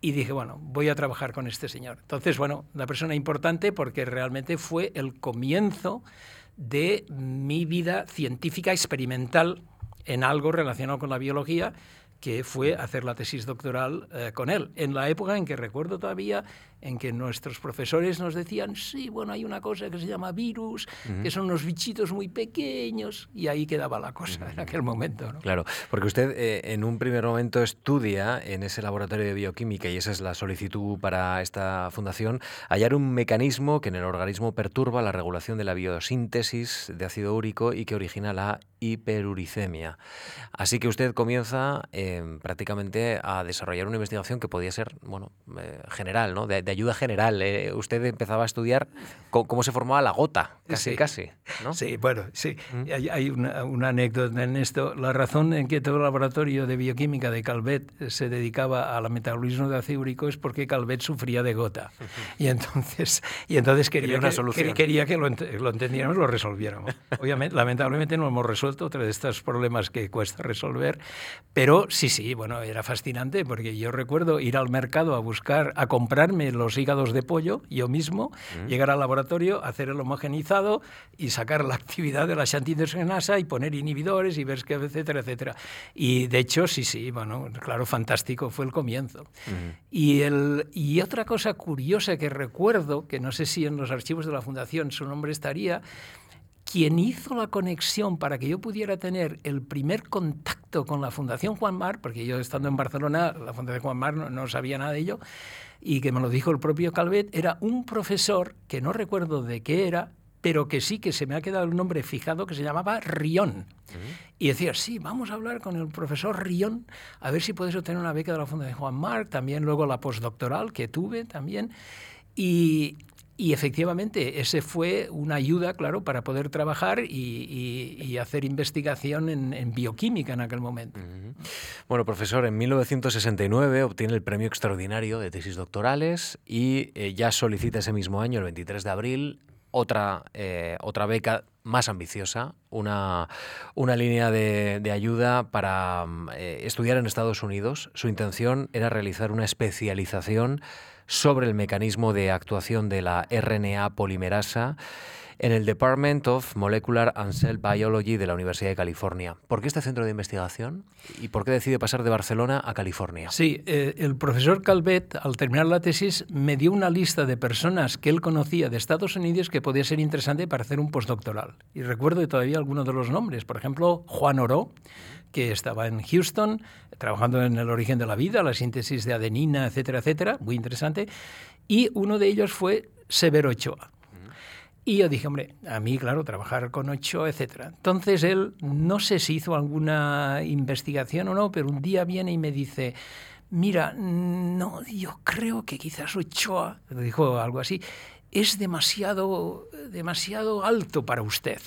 y dije, bueno, voy a trabajar con este señor. Entonces, bueno, una persona importante porque realmente fue el comienzo de mi vida científica experimental en algo relacionado con la biología que fue hacer la tesis doctoral eh, con él. En la época en que recuerdo todavía en que nuestros profesores nos decían, sí, bueno, hay una cosa que se llama virus, que son unos bichitos muy pequeños, y ahí quedaba la cosa en aquel momento. Claro, porque usted eh, en un primer momento estudia en ese laboratorio de bioquímica, y esa es la solicitud para esta fundación, hallar un mecanismo que en el organismo perturba la regulación de la biosíntesis de ácido úrico y que origina la hiperuricemia. Así que usted comienza eh, prácticamente a desarrollar una investigación que podía ser bueno, eh, general, ¿no? de, ayuda general. Eh. Usted empezaba a estudiar cómo, se formaba la gota, casi, casi. ¿no? Sí, bueno, sí. ¿Mm? Hay, una, anécdota en esto. La razón en que todo el laboratorio de bioquímica de Calvet se dedicaba al metabolismo de ácido úrico es porque Calvet sufría de gota. Y entonces, y entonces quería, que, quería que lo, lo entendiéramos, lo resolviéramos. Obviamente, lamentablemente no hemos resuelto otro de estos problemas que cuesta resolver. Pero sí, sí, bueno, era fascinante porque yo recuerdo ir al mercado a buscar, a comprarme los hígados de pollo yo mismo, mm. llegar al laboratorio, hacer el homogenizado y sacar la actividad de la xantidesenasa y poner inhibidores y ver que etcétera, etcétera. Y de hecho, sí, sí, bueno, claro, fantástico, fue el comienzo. y, el, y otra cosa curiosa que recuerdo, que no sé si en los archivos de la Fundación su nombre estaría, quien hizo la conexión para que yo pudiera tener el primer contacto con la Fundación Juan Mar, porque yo estando en Barcelona, la Fundación Juan Mar no, sabía nada de ello, y que me lo dijo el propio Calvet, era un profesor que no recuerdo de qué era, pero que sí que se me ha quedado el nombre fijado, que se llamaba Rión. Y decía, sí, vamos a hablar con el profesor Rión, a ver si puedes obtener una beca de la Fundación Juan Mar, también luego la postdoctoral que tuve también. Y, y efectivamente, ese fue una ayuda, claro, para poder trabajar y, hacer investigación en, bioquímica en aquel momento. Bueno, profesor, en 1969 obtiene el premio extraordinario de tesis doctorales y eh, ya solicita ese mismo año, el 23 de abril, otra, eh, otra beca más ambiciosa, una, una línea de, ayuda para eh, estudiar en Estados Unidos. Su intención era realizar una especialización sobre el mecanismo de actuación de la RNA polimerasa en el Department of Molecular and Cell Biology de la Universidad de California. ¿Por qué este centro de investigación y por qué decide pasar de Barcelona a California? Sí, eh, el profesor Calvet, al terminar la tesis, me dio una lista de personas que él conocía de Estados Unidos que podía ser interesante para hacer un postdoctoral. Y recuerdo todavía algunos de los nombres. Por ejemplo, Juan Oro, que estaba en Houston trabajando en el origen de la vida, la síntesis de adenina, etcétera, etcétera, muy interesante. Y uno de ellos fue Severo Ochoa. Y yo dije, hombre, a mí, claro, trabajar con Ochoa, etcétera. Entonces él, no sé si hizo alguna investigación o no, pero un día viene y me dice, mira, no, yo creo que quizás Ochoa, dijo algo así, es demasiado, demasiado alto para usted.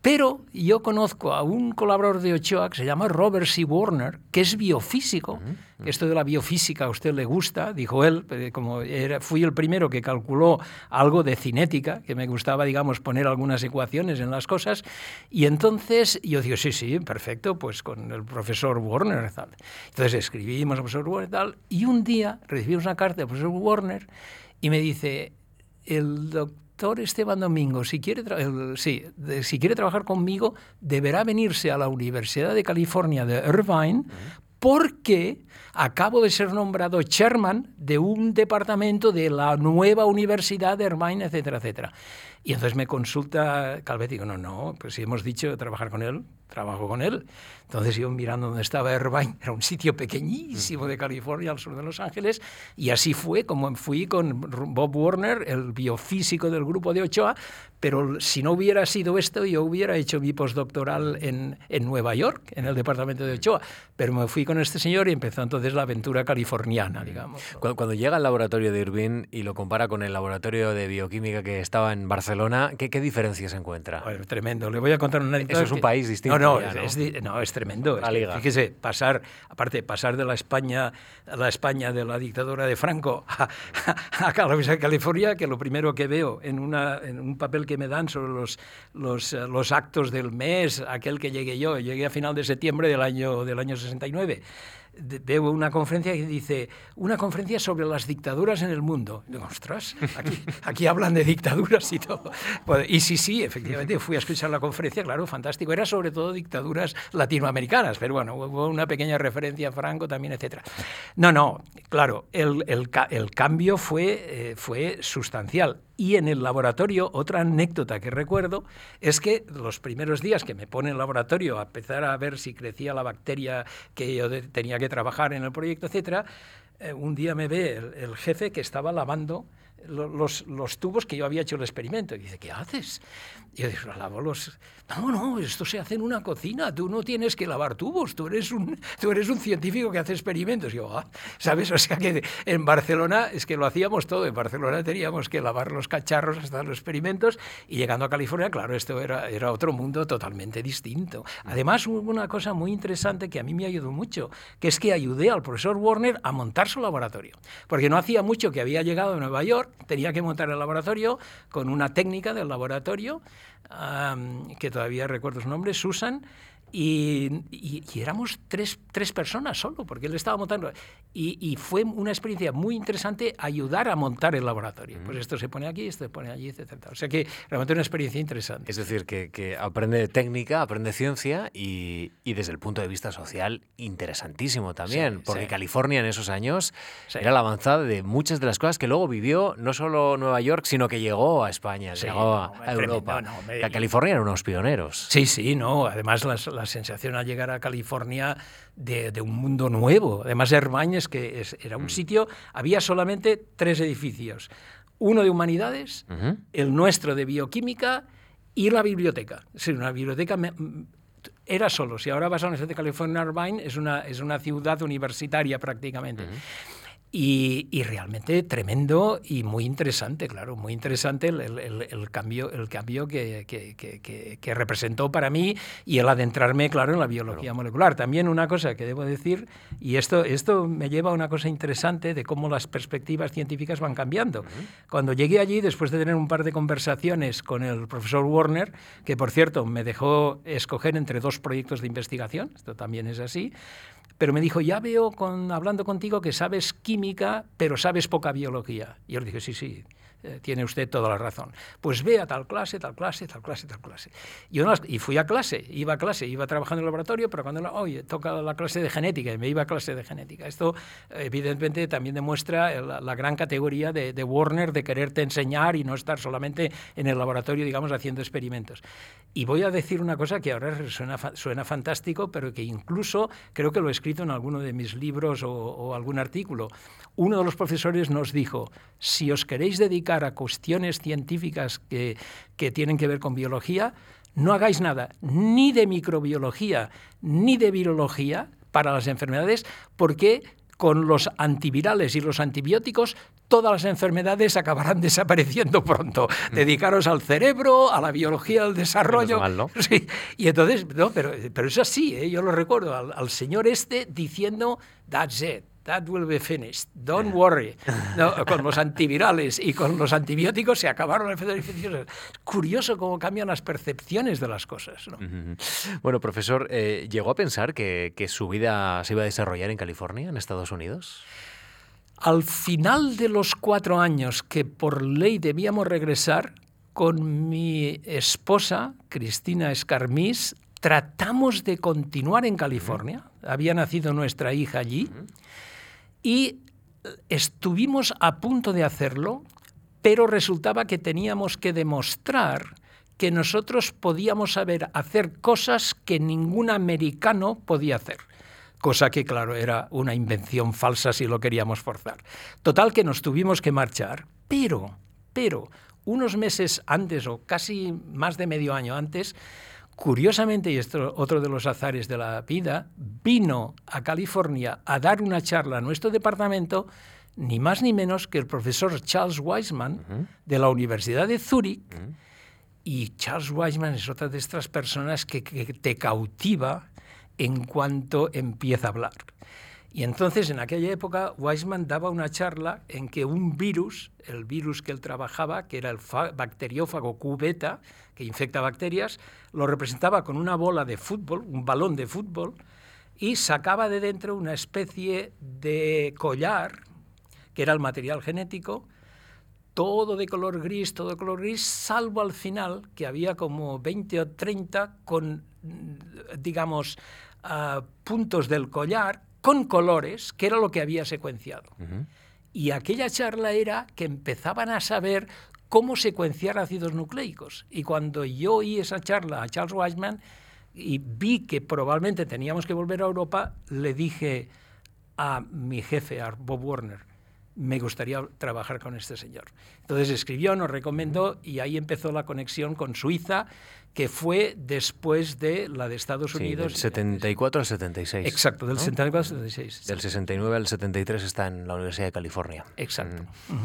Pero yo conozco a un colaborador de Ochoa que se llama Robert C. Warner, que es biofísico. Esto de la biofísica a usted le gusta, dijo él, eh, como era, fui el primero que calculó algo de cinética, que me gustaba, digamos, poner algunas ecuaciones en las cosas. Y entonces yo digo, sí, sí, perfecto, pues con el profesor Warner. Tal. Entonces escribimos al profesor Warner tal, y un día recibimos una carta del profesor Warner y me dice, el doctor Esteban Domingo, si quiere, sí, si quiere trabajar conmigo, deberá venirse a la Universidad de California de Irvine porque acabo de ser nombrado chairman de un departamento de la nueva Universidad de Irvine, etcétera, etcétera. Y entonces me consulta Calvet y digo, no, no, pues si hemos dicho trabajar con él, trabajo con él. Entonces yo mirando donde estaba Irvine, era un sitio pequeñísimo de California, al sur de Los Ángeles, y así fue como fui con Bob Warner, el biofísico del grupo de Ochoa, pero si no hubiera sido esto, yo hubiera hecho mi postdoctoral en, en Nueva York, en el departamento de Ochoa, pero me fui con este señor y empezó entonces la aventura californiana, digamos. Cuando, llega al laboratorio de Irvine y lo compara con el laboratorio de bioquímica que estaba en Barcelona, ¿qué, qué diferencias encuentra? tremendo. Le voy a contar una Eso es un país distinto. No, no, Es, no es, tremendo. fíjese, pasar, aparte, pasar de la España, la España de la dictadura de Franco a, a, a California, que lo primero que veo en, una, en un papel que me dan sobre los, los, los, actos del mes, aquel que llegué yo, llegué a final de septiembre del año, del año 69, veo una conferencia que dice, una conferencia sobre las dictaduras en el mundo. digo, ostras, aquí, aquí hablan de dictaduras y todo. y sí, sí, efectivamente, fui a escuchar la conferencia, claro, fantástico. Era sobre todo dictaduras latinoamericanas, pero bueno, hubo una pequeña referencia a Franco también, etc. No, no, claro, el, el, el cambio fue, eh, fue sustancial. Y en el laboratorio, otra anécdota que recuerdo es que los primeros días que me pone en el laboratorio a empezar a ver si crecía la bacteria que yo tenía que trabajar en el proyecto, etcétera, eh, un día me ve el, jefe que estaba lavando los, los, tubos que yo había hecho el experimento. Y dice, ¿qué haces? Y yo digo, lavo los... No, no, esto se hace en una cocina, tú no tienes que lavar tubos, tú eres un, tú eres un científico que hace experimentos. Y yo, ah", ¿sabes? <laughs> O sea que en Barcelona es que lo hacíamos todo, en Barcelona teníamos que lavar los cacharros hasta los experimentos y llegando a California, claro, esto era, era otro mundo totalmente distinto. Además, una cosa muy interesante que a mí me ayudó mucho, que es que ayudé al profesor Warner a montar su laboratorio, porque no hacía mucho que había llegado a Nueva York, tenía que montar el laboratorio con una técnica del laboratorio que todavía recuerdo su nombre, Susan, y, éramos tres, tres, personas solo, porque él estaba montando. Y, fue una experiencia muy interesante ayudar a montar el laboratorio. Pues esto se pone aquí, esto se pone allí, etc. O sea que realmente una experiencia interesante. Es decir, que, que aprende técnica, aprende ciencia y, desde el punto de vista social, interesantísimo también. porque California en esos años era la avanzada de muchas de las cosas que luego vivió no solo Nueva York, sino que llegó a España, llegó a, Europa. California eran unos pioneros. Sí, sí, no. Además, las la sensación al llegar a California de, un mundo nuevo. Además, Hermañes, que era un mm. sitio, había solamente tres edificios. Uno de humanidades, el nuestro de bioquímica y la biblioteca. Es una biblioteca era solo. Si ahora vas a la Universidad de California, Irvine, es una, es una ciudad universitaria prácticamente. Y, realmente tremendo y muy interesante, claro, muy interesante el, cambio, el cambio que, que, representó para mí y el adentrarme, claro, en la biología molecular. También una cosa que debo decir, y esto, esto me lleva a una cosa interesante de cómo las perspectivas científicas van cambiando. Cuando llegué allí, después de tener un par de conversaciones con el profesor Warner, que por cierto me dejó escoger entre dos proyectos de investigación, esto también es así, pero me dijo, ya veo con, hablando contigo que sabes química, pero sabes poca biología. Y yo le dije, sí, sí, eh, tiene usted toda la razón. Pues ve a tal clase, tal clase, tal clase, tal clase. Yo y fui a clase, iba a clase, iba trabajando en el laboratorio, pero cuando, oye, toca la clase de genética, y me iba a clase de genética. Esto, evidentemente, también demuestra la, gran categoría de, Warner de quererte enseñar y no estar solamente en el laboratorio, digamos, haciendo experimentos. Y voy a decir una cosa que ahora suena, suena fantástico, pero que incluso creo que lo he escrito en alguno de mis libros o, o algún artículo. Uno de los profesores nos dijo, si os queréis dedicar a cuestiones científicas que, que tienen que ver con biología, no hagáis nada ni de microbiología ni de virología para las enfermedades, porque con los antivirales y los antibióticos todas las enfermedades acabarán <laughs> desapareciendo pronto. Mm. Dedicaros al cerebro, a la biología del desarrollo. <laughs> sí. Y entonces, no, pero, pero es así, ¿eh? yo lo recuerdo, al, al señor este diciendo, that's it that will be finished, don't worry. <laughs> con los antivirales y con los antibióticos se acabaron las enfermedades infecciosas. Curioso cómo cambian las percepciones de las cosas. Bueno, profesor, eh, ¿llegó a pensar que, que su vida se iba a desarrollar en California, en Estados Unidos? Al final de los cuatro años que por ley debíamos regresar, con mi esposa, Cristina Escarmís, tratamos de continuar en California. Había nacido nuestra hija allí. Y estuvimos a punto de hacerlo, pero resultaba que teníamos que demostrar que nosotros podíamos saber hacer cosas que ningún americano podía hacer. Cosa que, claro, era una invención falsa si lo queríamos forzar. Total que nos tuvimos que marchar, pero, pero, unos meses antes o casi más de medio año antes, Curiosamente, y esto otro de los azares de la vida, vino a California a dar una charla a nuestro departamento ni más ni menos que el profesor Charles Wiseman de la Universidad de Zúrich. Y Charles Wiseman es otra de estas personas que, que te cautiva en cuanto empieza a hablar. Y entonces, en aquella época, Weisman daba una charla en que un virus, el virus que él trabajaba, que era el bacteriófago Q beta, que infecta bacterias, lo representaba con una bola de fútbol, un balón de fútbol, y sacaba de dentro una especie de collar, que era el material genético, todo de color gris, todo de color gris, salvo al final, que había como 20 o 30 con, digamos, ah, puntos del collar con colores, que era lo que había secuenciado. Y aquella charla era que empezaban a saber cómo secuenciar ácidos nucleicos. Y cuando yo oí esa charla a Charles Weissman y vi que probablemente teníamos que volver a Europa, le dije a mi jefe, a Bob Warner, me gustaría trabajar con este señor. Entonces escribió, nos recomendó y ahí empezó la conexión con Suiza, que fue después de la de Estados Unidos. del 74 al 76. Exacto, del 74 al 76. Del 69 al 73 está en la Universidad de California. Exacto. Mm.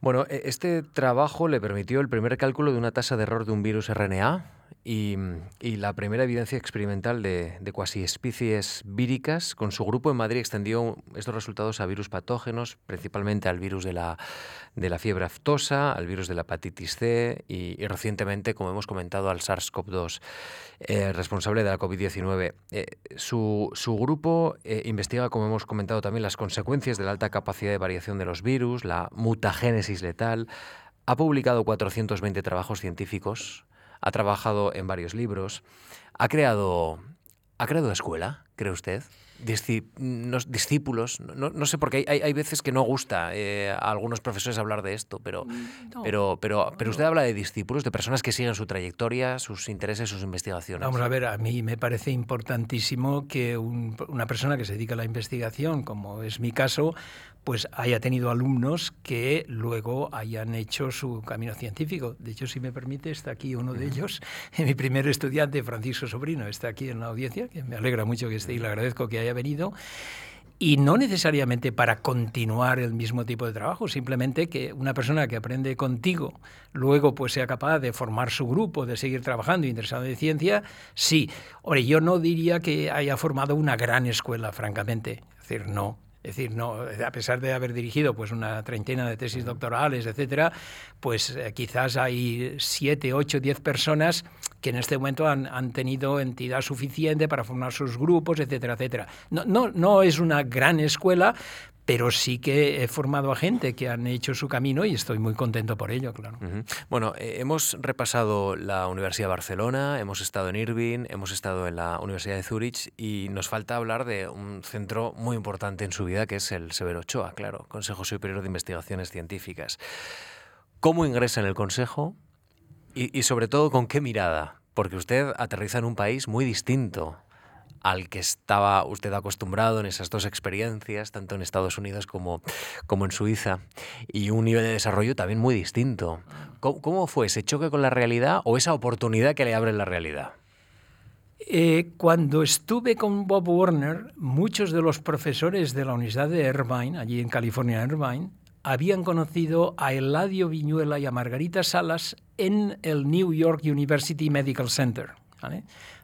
Bueno, e, este trabajo le permitió el primer cálculo de una tasa de error de un virus RNA y, la primera evidencia experimental de, de cuasi especies víricas, con su grupo en Madrid extendió estos resultados a virus patógenos, principalmente al virus de la, de la fiebre aftosa, al virus de la hepatitis C y, recientemente, como hemos comentado, al SARS-CoV-2, eh, responsable de la COVID-19. Eh, su, su, grupo eh, investiga, como hemos comentado también, las consecuencias de la alta capacidad de variación de los virus, la mutagénesis letal, ha publicado 420 trabajos científicos, ha trabajado en varios libros, ha creado, ha creado escuela, ¿cree usted? discípulos. No, sé, porque hay, hay, veces que no gusta eh, a algunos profesores hablar de esto, pero, mm, pero, pero, pero usted habla de discípulos, de personas que siguen su trayectoria, sus intereses, sus investigaciones. Vamos a ver, a mí me parece importantísimo que una persona que se dedica a la investigación, como es mi caso, pues haya tenido alumnos que luego hayan hecho su camino científico. De hecho, si me permite, está aquí uno de ellos, <laughs> mi primer estudiante, Francisco Sobrino, está aquí en la audiencia, que me alegra mucho que esté y le agradezco que haya venido y no necesariamente para continuar el mismo tipo de trabajo, simplemente que una persona que aprende contigo luego pues sea capaz de formar su grupo, de seguir trabajando interesado en ciencia, sí. Ahora, yo no diría que haya formado una gran escuela, francamente. Es decir, no, es decir, no, a pesar de haber dirigido pues una treintena de tesis doctorales, etcétera, pues eh, quizás hay siete, ocho, diez personas que en este momento han, han, tenido entidad suficiente para formar sus grupos, etcétera, etcétera. No, no, no es una gran escuela, pero sí que he formado a gente que han hecho su camino y estoy muy contento por ello, claro. Bueno, eh, hemos repasado la Universidad de Barcelona, hemos estado en Irving, hemos estado en la Universidad de Zurich y nos falta hablar de un centro muy importante en su vida que es el Severo Ochoa, claro, Consejo Superior de Investigaciones Científicas. ¿Cómo ingresa en el Consejo y, y sobre todo con qué mirada? Porque usted aterriza en un país muy distinto al que estaba usted acostumbrado en esas dos experiencias, tanto en Estados Unidos como, como en Suiza, y un nivel de desarrollo también muy distinto. ¿Cómo, fue ese choque con la realidad o esa oportunidad que le abre la realidad? Eh, cuando estuve con Bob Warner, muchos de los profesores de la Universidad de Irvine, allí en California, Irvine, habían conocido a Eladio Viñuela y a Margarita Salas en el New York University Medical Center.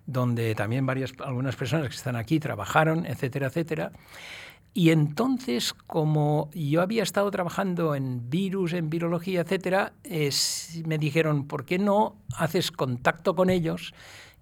Donde también varias, algunas personas que están aquí trabajaron, etcétera, etcétera. Y entonces, como yo había estado trabajando en virus, en virología, etcétera, me dijeron, ¿por qué no haces contacto con ellos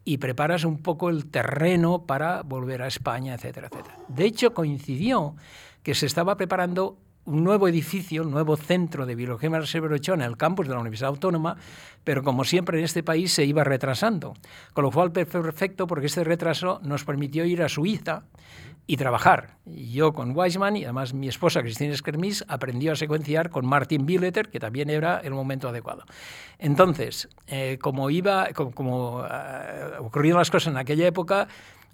y preparas un poco el terreno para volver a España, etcétera, etcétera? De hecho, coincidió que se estaba preparando un nuevo edificio, un nuevo centro de biología en el campus de la Universidad Autónoma, pero como siempre en este país se iba retrasando. Con lo cual, perfecto, porque este retraso nos permitió ir a Suiza y trabajar. Yo con Weissman y además mi esposa Cristina Eskermis aprendió a secuenciar con Martin Billeter, que también era el momento adecuado. Entonces, eh, como iba, como, eh, ocurrieron las cosas en aquella época,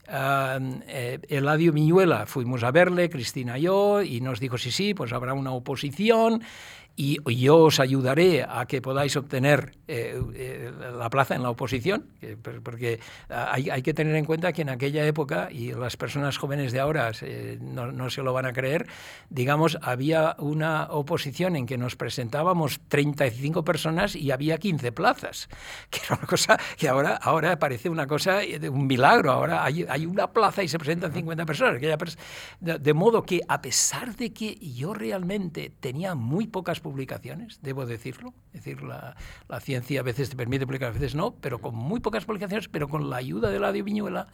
eh, Eladio Miñuela fuimos a verle, Cristina y yo, y nos dijo, sí, sí, pues habrá una oposición y yo os ayudaré a que podáis obtener eh, eh, la plaza en la oposición, porque hay, hay, que tener en cuenta que en aquella época, y las personas jóvenes de ahora no, no, se lo van a creer, digamos, había una oposición en que nos presentábamos 35 personas y había 15 plazas, <laughs> que era una cosa que ahora, ahora parece una cosa un milagro, ahora hay, hay una plaza y se presentan 50 personas, de, de modo que a pesar de que yo realmente tenía muy pocas publicaciones, debo decirlo. Es decir, la, la, ciencia a veces te permite publicar, a veces no, pero con muy pocas publicaciones, pero con la ayuda de Ladio Viñuela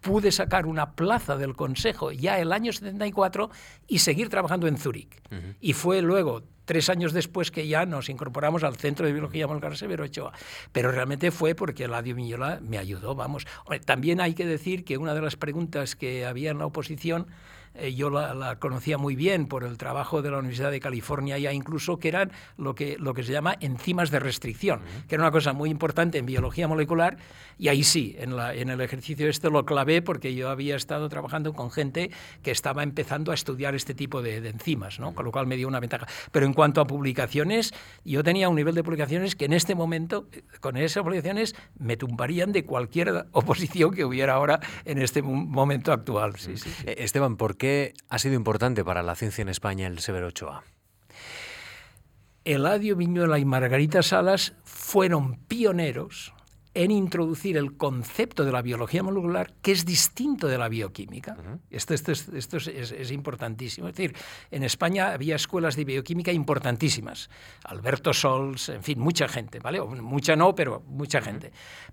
pude sacar una plaza del Consejo ya el año 74 y seguir trabajando en Zúrich. Y fue luego, tres años después, que ya nos incorporamos al Centro de Biología Molgar Severo Ochoa. Pero realmente fue porque Ladio Viñola me ayudó, vamos. También hay que decir que una de las preguntas que había en la oposición eh, yo la, conocía muy bien por el trabajo de la Universidad de California ya incluso, que eran lo que, lo que se llama enzimas de restricción, que era una cosa muy importante en biología molecular, y ahí sí, en, la, en el ejercicio este lo clavé porque yo había estado trabajando con gente que estaba empezando a estudiar este tipo de, enzimas, ¿no? con lo cual me dio una ventaja. Pero en cuanto a publicaciones, yo tenía un nivel de publicaciones que en este momento, con esas publicaciones, me tumbarían de cualquier oposición que hubiera ahora en este momento actual. Sí, sí, eh, Esteban, ¿por qué ha sido importante para la ciencia en España el Severo Ochoa? Eladio Viñuela y Margarita Salas fueron pioneros en introducir el concepto de la biología molecular que es distinto de la bioquímica. Esto, esto, es, importantísimo. Es decir, en España había escuelas de bioquímica importantísimas. Alberto Sols, en fin, mucha gente, ¿vale? mucha no, pero mucha gente.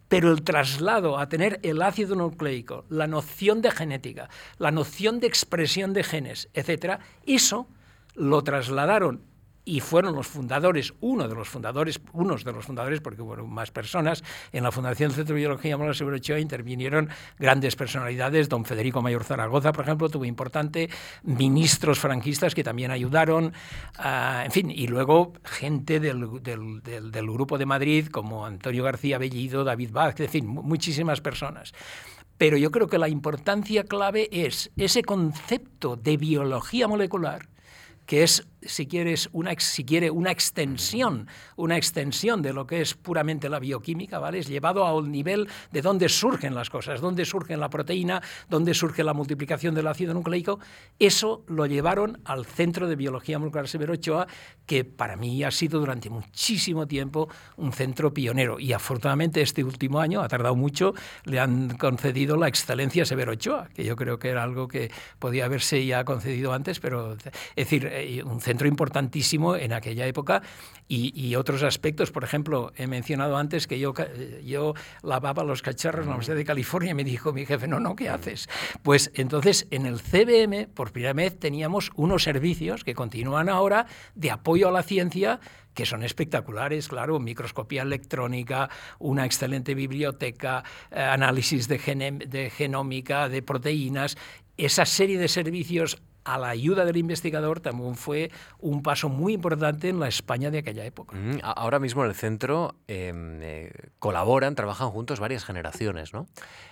Pero el traslado a tener el ácido nucleico, la noción de genética, la noción de expresión de genes, etcétera, eso lo trasladaron y fueron los fundadores, uno de los fundadores, unos de los fundadores, porque hubo más personas, en la Fundación Centro de Biología Mola Seguro Ochoa intervinieron grandes personalidades, don Federico Mayor Zaragoza, por ejemplo, tuvo importante, ministros franquistas que también ayudaron, ah, en fin, y luego gente del, del, del, Grupo de Madrid, como Antonio García Bellido, David Vázquez, en fin, muchísimas personas. Pero yo creo que la importancia clave es ese concepto de biología molecular, que es si quieres una si quiere una extensión, una extensión de lo que es puramente la bioquímica, ¿vale? Es llevado a un nivel de dónde surgen las cosas, dónde surge la proteína, dónde surge la multiplicación del ácido nucleico. Eso lo llevaron al Centro de Biología Molecular Severo Ochoa, que para mí ha sido durante muchísimo tiempo un centro pionero y afortunadamente este último año ha tardado mucho, le han concedido la excelencia Severo Ochoa, que yo creo que era algo que podía haberse ya concedido antes, pero es decir, eh, un centro centro importantísimo en aquella época y, otros aspectos. Por ejemplo, he mencionado antes que yo, yo lavaba los cacharros en la Universidad de California y me dijo mi jefe, no, no, ¿qué haces? Pues entonces en el CBM, por primera vez, teníamos unos servicios que continúan ahora de apoyo a la ciencia que son espectaculares, claro, microscopía electrónica, una excelente biblioteca, eh, análisis de, de genómica, de proteínas, esa serie de servicios a la ayuda del investigador también fue un paso muy importante en la España de aquella época. Mm, ahora mismo en el centro em, eh, colaboran, trabajan juntos varias generaciones, ¿no?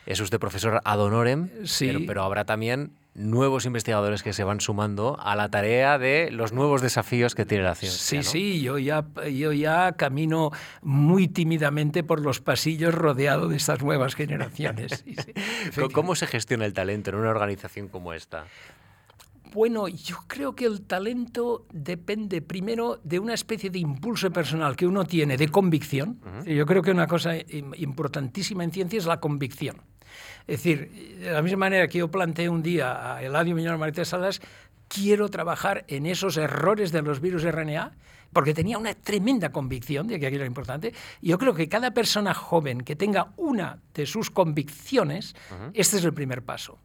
Es usted profesor ad honorem, sí. pero, habrá también nuevos investigadores que se van sumando a la tarea de los nuevos desafíos que tiene la ciencia. Sí, sí, yo ya, yo ya camino muy tímidamente por los pasillos rodeado de estas nuevas generaciones. <laughs> ¿Cómo se gestiona el talento en una organización como esta? Bueno, yo creo que el talento depende primero de una especie de impulso personal que uno tiene, de convicción. Yo creo que una cosa importantísima en ciencia es la convicción. Es decir, de la misma manera que yo planteé un día a Eladio Miñón Martínez Salas, quiero trabajar en esos errores de los virus RNA, porque tenía una tremenda convicción de que aquello era importante. Yo creo que cada persona joven que tenga una de sus convicciones, este es el primer paso.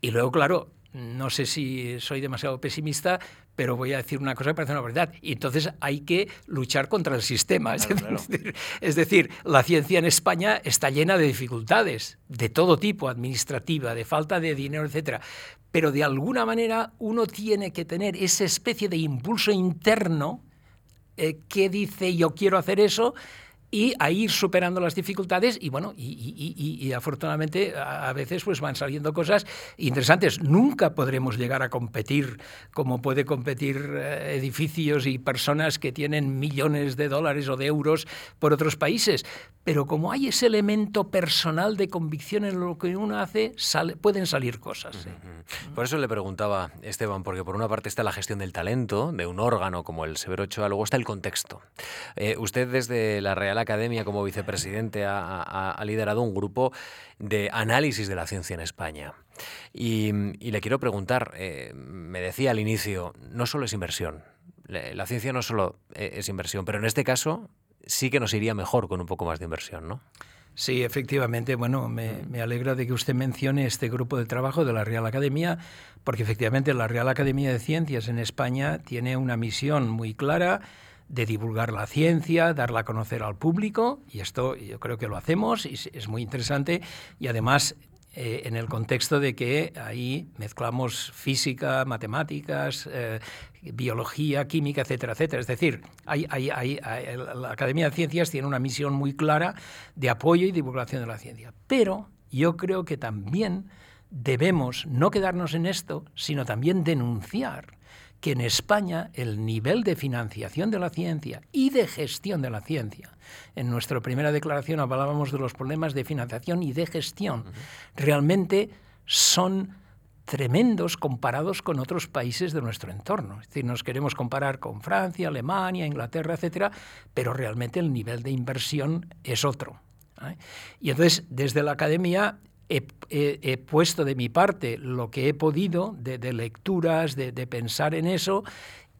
Y luego, claro, no sé si soy demasiado pesimista, pero voy a decir una cosa que parece una verdad. Y entonces hay que luchar contra el sistema. es, decir, la ciencia en España está llena de dificultades, de todo tipo, administrativa, de falta de dinero, etc. Pero de alguna manera uno tiene que tener esa especie de impulso interno eh, que dice yo quiero hacer eso y a ir superando las dificultades y bueno, y, afortunadamente a, veces pues van saliendo cosas interesantes. Nunca podremos llegar a competir como puede competir eh, edificios y personas que tienen millones de dólares o de euros por otros países, pero como hay ese elemento personal de convicción en lo que uno hace, pueden salir cosas. Por eso le preguntaba, Esteban, porque por una parte está la gestión del talento de un órgano como el Severo Ochoa, luego está el contexto. Eh, usted desde la Real Academia como vicepresidente ha, liderado un grupo de análisis de la ciencia en España. Y, le quiero preguntar, eh, me decía al inicio, no solo es inversión, la ciencia no solo eh, es inversión, pero en este caso sí que nos iría mejor con un poco más de inversión, ¿no? Sí, efectivamente. Bueno, me, me, alegra de que usted mencione este grupo de trabajo de la Real Academia, porque efectivamente la Real Academia de Ciencias en España tiene una misión muy clara de divulgar la ciencia, darla a conocer al público, y esto yo creo que lo hacemos y es muy interesante, y además eh, en el contexto de que ahí mezclamos física, matemáticas, eh, biología, química, etcétera, etcétera. Es decir, hay, la Academia de Ciencias tiene una misión muy clara de apoyo y divulgación de la ciencia. Pero yo creo que también debemos no quedarnos en esto, sino también denunciar que en España el nivel de financiación de la ciencia y de gestión de la ciencia, en nuestra primera declaración hablábamos de los problemas de financiación y de gestión, realmente son tremendos comparados con otros países de nuestro entorno. Es decir, nos queremos comparar con Francia, Alemania, Inglaterra, etcétera, pero realmente el nivel de inversión es otro. ¿eh? Y entonces, desde la academia he, puesto de mi parte lo que he podido de, lecturas, de, pensar en eso,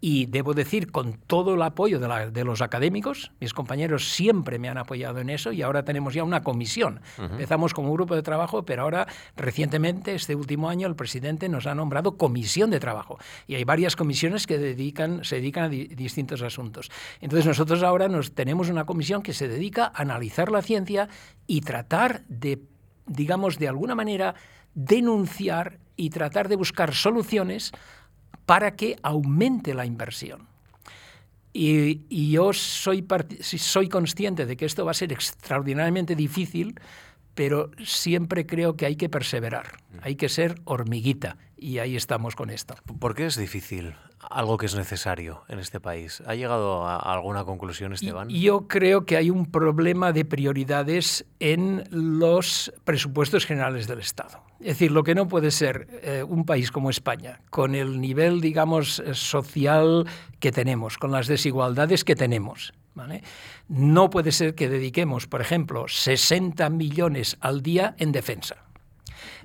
y debo decir, con todo el apoyo de, los académicos, mis compañeros siempre me han apoyado en eso y ahora tenemos ya una comisión. Empezamos como grupo de trabajo, pero ahora recientemente, este último año, el presidente nos ha nombrado comisión de trabajo. Y hay varias comisiones que dedican, se dedican a distintos asuntos. Entonces nosotros ahora nos, tenemos una comisión que se dedica a analizar la ciencia y tratar de digamos, de alguna manera denunciar y tratar de buscar soluciones para que aumente la inversión. Y, yo soy, soy consciente de que esto va a ser extraordinariamente difícil, pero siempre creo que hay que perseverar, hay que ser hormiguita, y ahí estamos con esto. ¿Por qué es difícil? algo que es necesario en este país. ¿Ha llegado a alguna conclusión, Esteban? Yo creo que hay un problema de prioridades en los presupuestos generales del Estado. Es decir, lo que no puede ser eh, un país como España, con el nivel, digamos, social que tenemos, con las desigualdades que tenemos, no puede ser que dediquemos, por ejemplo, 60 millones al día en defensa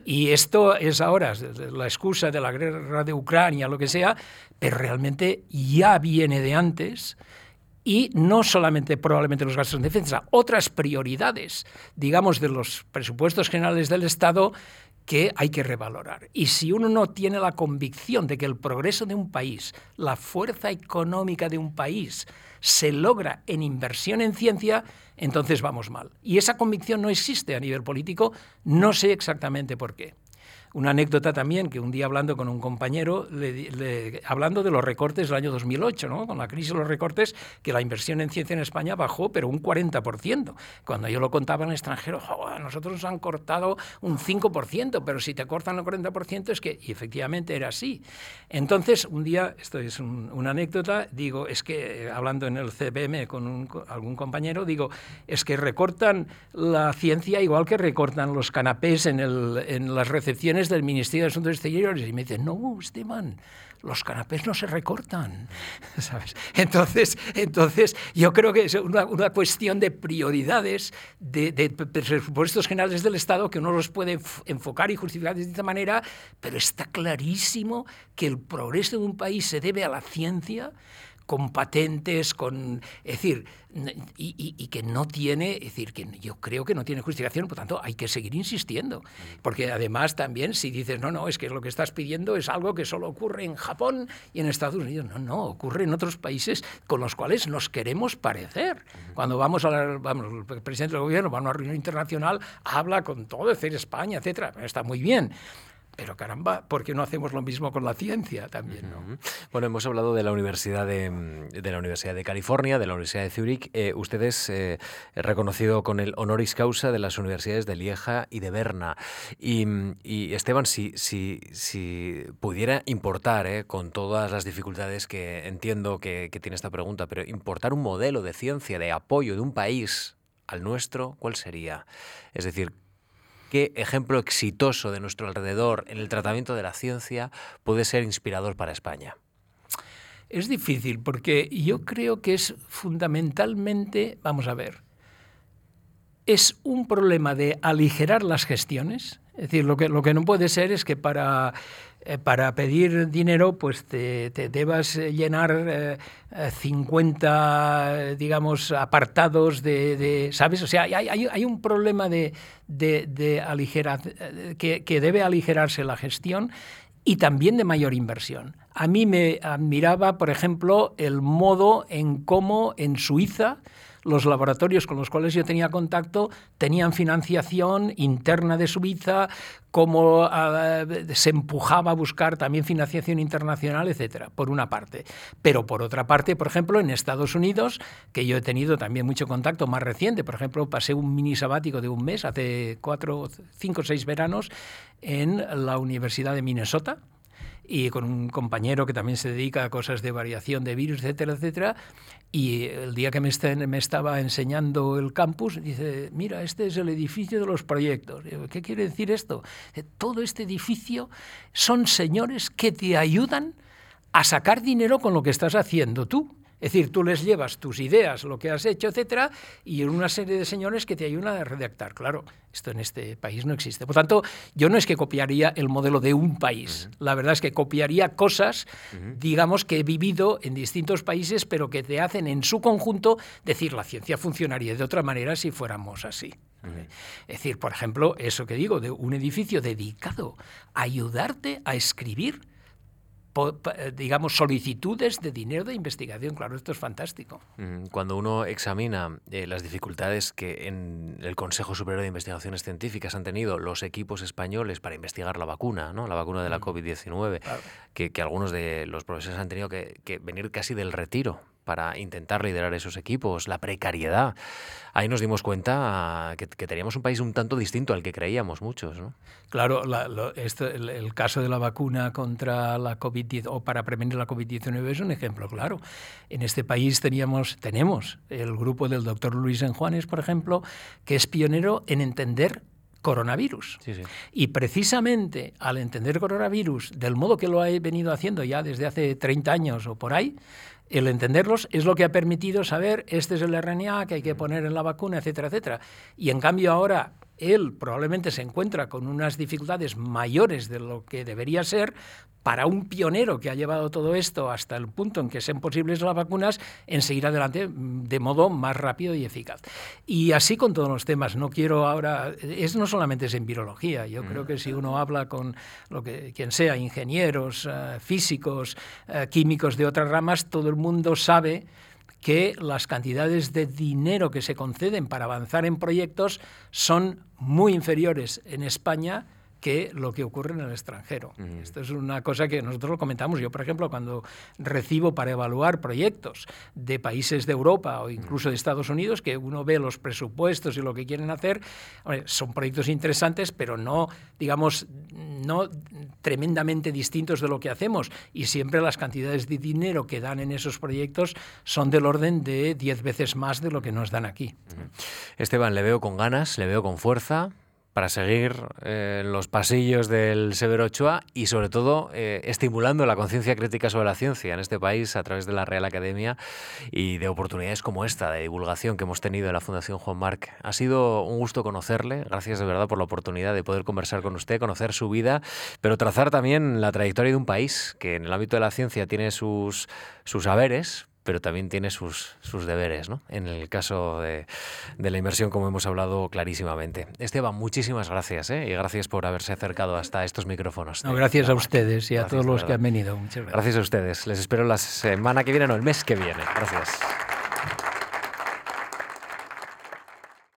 y esto es ahora la excusa de la guerra de Ucrania, lo que sea, pero realmente ya viene de antes y no solamente probablemente los gastos en defensa, otras prioridades, digamos, de los presupuestos generales del Estado que hay que revalorar. Y si uno no tiene la convicción de que el progreso de un país, la fuerza económica de un país, se logra en inversión en ciencia, entonces vamos mal. Y esa convicción no existe a nivel político, no sé exactamente por qué. Una anécdota también, que un día hablando con un compañero, hablando de los recortes del año 2008, ¿no? con la crisis de los recortes, que la inversión en ciencia en España bajó, pero un 40%. Cuando yo lo contaba en el extranjero, a nosotros nos han cortado un 5%, pero si te cortan el 40% es que, y efectivamente era así. Entonces, un día, esto es una anécdota, digo, es que, hablando en el CBM con algún compañero, digo, es que recortan la ciencia igual que recortan los canapés en, el, en las recepciones del Ministerio de Asuntos Exteriores y me dicen, no, Esteban, los canapés no se recortan. <laughs> ¿Sabes? Entonces, entonces, yo creo que es una, cuestión de prioridades, de, de, presupuestos generales del Estado que uno los puede enfocar y justificar de esta manera, pero está clarísimo que el progreso de un país se debe a la ciencia con patentes, con. Es decir, y, que no tiene, es decir, que yo creo que no tiene justificación, por tanto, hay que seguir insistiendo. Porque además también, si dices, no, no, es que lo que estás pidiendo es algo que solo ocurre en Japón y en Estados Unidos. No, no, ocurre en otros países con los cuales nos queremos parecer. Cuando vamos a vamos, el presidente del gobierno va a una reunión internacional, habla con todo, es decir, España, etcétera, está muy bien. Pero caramba, ¿por qué no hacemos lo mismo con la ciencia también? ¿no? Bueno, hemos hablado de la Universidad de, la Universidad de California, de la Universidad de Zúrich. Eh, usted es eh, reconocido con el honoris causa de las universidades de Lieja y de Berna. Y, Esteban, si, si, si, pudiera importar, eh, con todas las dificultades que entiendo que, que tiene esta pregunta, pero importar un modelo de ciencia, de apoyo de un país al nuestro, ¿cuál sería? Es decir, qué ejemplo exitoso de nuestro alrededor en el tratamiento de la ciencia puede ser inspirador para España? Es difícil porque yo creo que es fundamentalmente, vamos a ver, es un problema de aligerar las gestiones, Es decir, lo que, lo que no puede ser es que para eh, para pedir dinero, pues te, debas llenar 50, eh, digamos, apartados de, ¿sabes? O sea, hay, un problema de, de, aligerar, que, que debe aligerarse la gestión y también de mayor inversión. A mí me admiraba, por ejemplo, el modo en cómo en Suiza los laboratorios con los cuales yo tenía contacto tenían financiación interna de Suiza, cómo ah, se empujaba a buscar también financiación internacional, etcétera, por una parte. Pero por otra parte, por ejemplo, en Estados Unidos, que yo he tenido también mucho contacto más reciente, por ejemplo, pasé un mini sabático de un mes, hace cuatro, cinco o seis veranos, en la Universidad de Minnesota, y con un compañero que también se dedica a cosas de variación de virus, etcétera, etcétera. Y el día que me, me estaba enseñando el campus, dice, mira, este es el edificio de los proyectos. ¿Qué quiere decir esto? Todo este edificio son señores que te ayudan a sacar dinero con lo que estás haciendo tú. Es decir, tú les llevas tus ideas, lo que has hecho, etcétera, y una serie de señores que te ayudan a redactar. Claro, esto en este país no existe. Por tanto, yo no es que copiaría el modelo de un país. La verdad es que copiaría cosas, digamos, que he vivido en distintos países, pero que te hacen en su conjunto decir la ciencia funcionaría de otra manera si fuéramos así. Es decir, por ejemplo, eso que digo, de un edificio dedicado a ayudarte a escribir digamos, solicitudes de dinero de investigación. Claro, esto es fantástico. Cuando uno examina eh, las dificultades que en el Consejo Superior de Investigaciones Científicas han tenido los equipos españoles para investigar la vacuna, ¿no? la vacuna de la COVID-19, que, algunos de los profesores han tenido que venir casi del retiro para intentar liderar esos equipos, la precariedad. Ahí nos dimos cuenta que, teníamos un país un tanto distinto al que creíamos muchos. ¿no? Claro, el, caso de la vacuna contra la COVID o para prevenir la COVID-19 es un ejemplo claro. En este país teníamos, tenemos el grupo del doctor Luis Enjuanes, por ejemplo, que es pionero en entender coronavirus. Y precisamente al entender coronavirus del modo que lo ha venido haciendo ya desde hace 30 años o por ahí, el entenderlos es lo que ha permitido saber este es el RNA que hay que poner en la vacuna, etcétera, etcétera. Y en cambio ahora él probablemente se encuentra con unas dificultades mayores de lo que debería ser para un pionero que ha llevado todo esto hasta el punto en que sean posibles las vacunas, en seguir adelante mm, de modo más rápido y eficaz. Y así con todos los temas. No quiero ahora, es no solamente es en virología. Yo creo que si uno habla con lo que quien sea, ingenieros, eh, físicos, eh, químicos de otras ramas, todo el mundo sabe que las cantidades de dinero que se conceden para avanzar en proyectos son muy inferiores en España que lo que ocurre en el extranjero. Esto es una cosa que nosotros lo comentamos. Yo, por ejemplo, cuando recibo para evaluar proyectos de países de Europa o incluso de Estados Unidos, que uno ve los presupuestos y lo que quieren hacer, son proyectos interesantes, pero no, digamos, no tremendamente distintos de lo que hacemos. Y siempre las cantidades de dinero que dan en esos proyectos son del orden de 10 veces más de lo que nos dan aquí. Esteban, le veo con ganas, le veo con fuerza para seguir eh, los pasillos del Severo Ochoa y sobre todo eh, estimulando la conciencia crítica sobre la ciencia en este país a través de la Real Academia y de oportunidades como esta de divulgación que hemos tenido en la Fundación Juan Marc. Ha sido un gusto conocerle, gracias de verdad por la oportunidad de poder conversar con usted, conocer su vida, pero trazar también la trayectoria de un país que en el ámbito de la ciencia tiene sus, sus saberes, pero también tiene sus, sus deberes, ¿no? En el caso de, la inversión, como hemos hablado clarísimamente. Esteban, muchísimas gracias, ¿eh? Y gracias por haberse acercado hasta estos micrófonos. gracias a ustedes y a todos los que han venido. Muchas gracias. Gracias a ustedes. Les espero la semana que viene, no, el mes que viene. Gracias.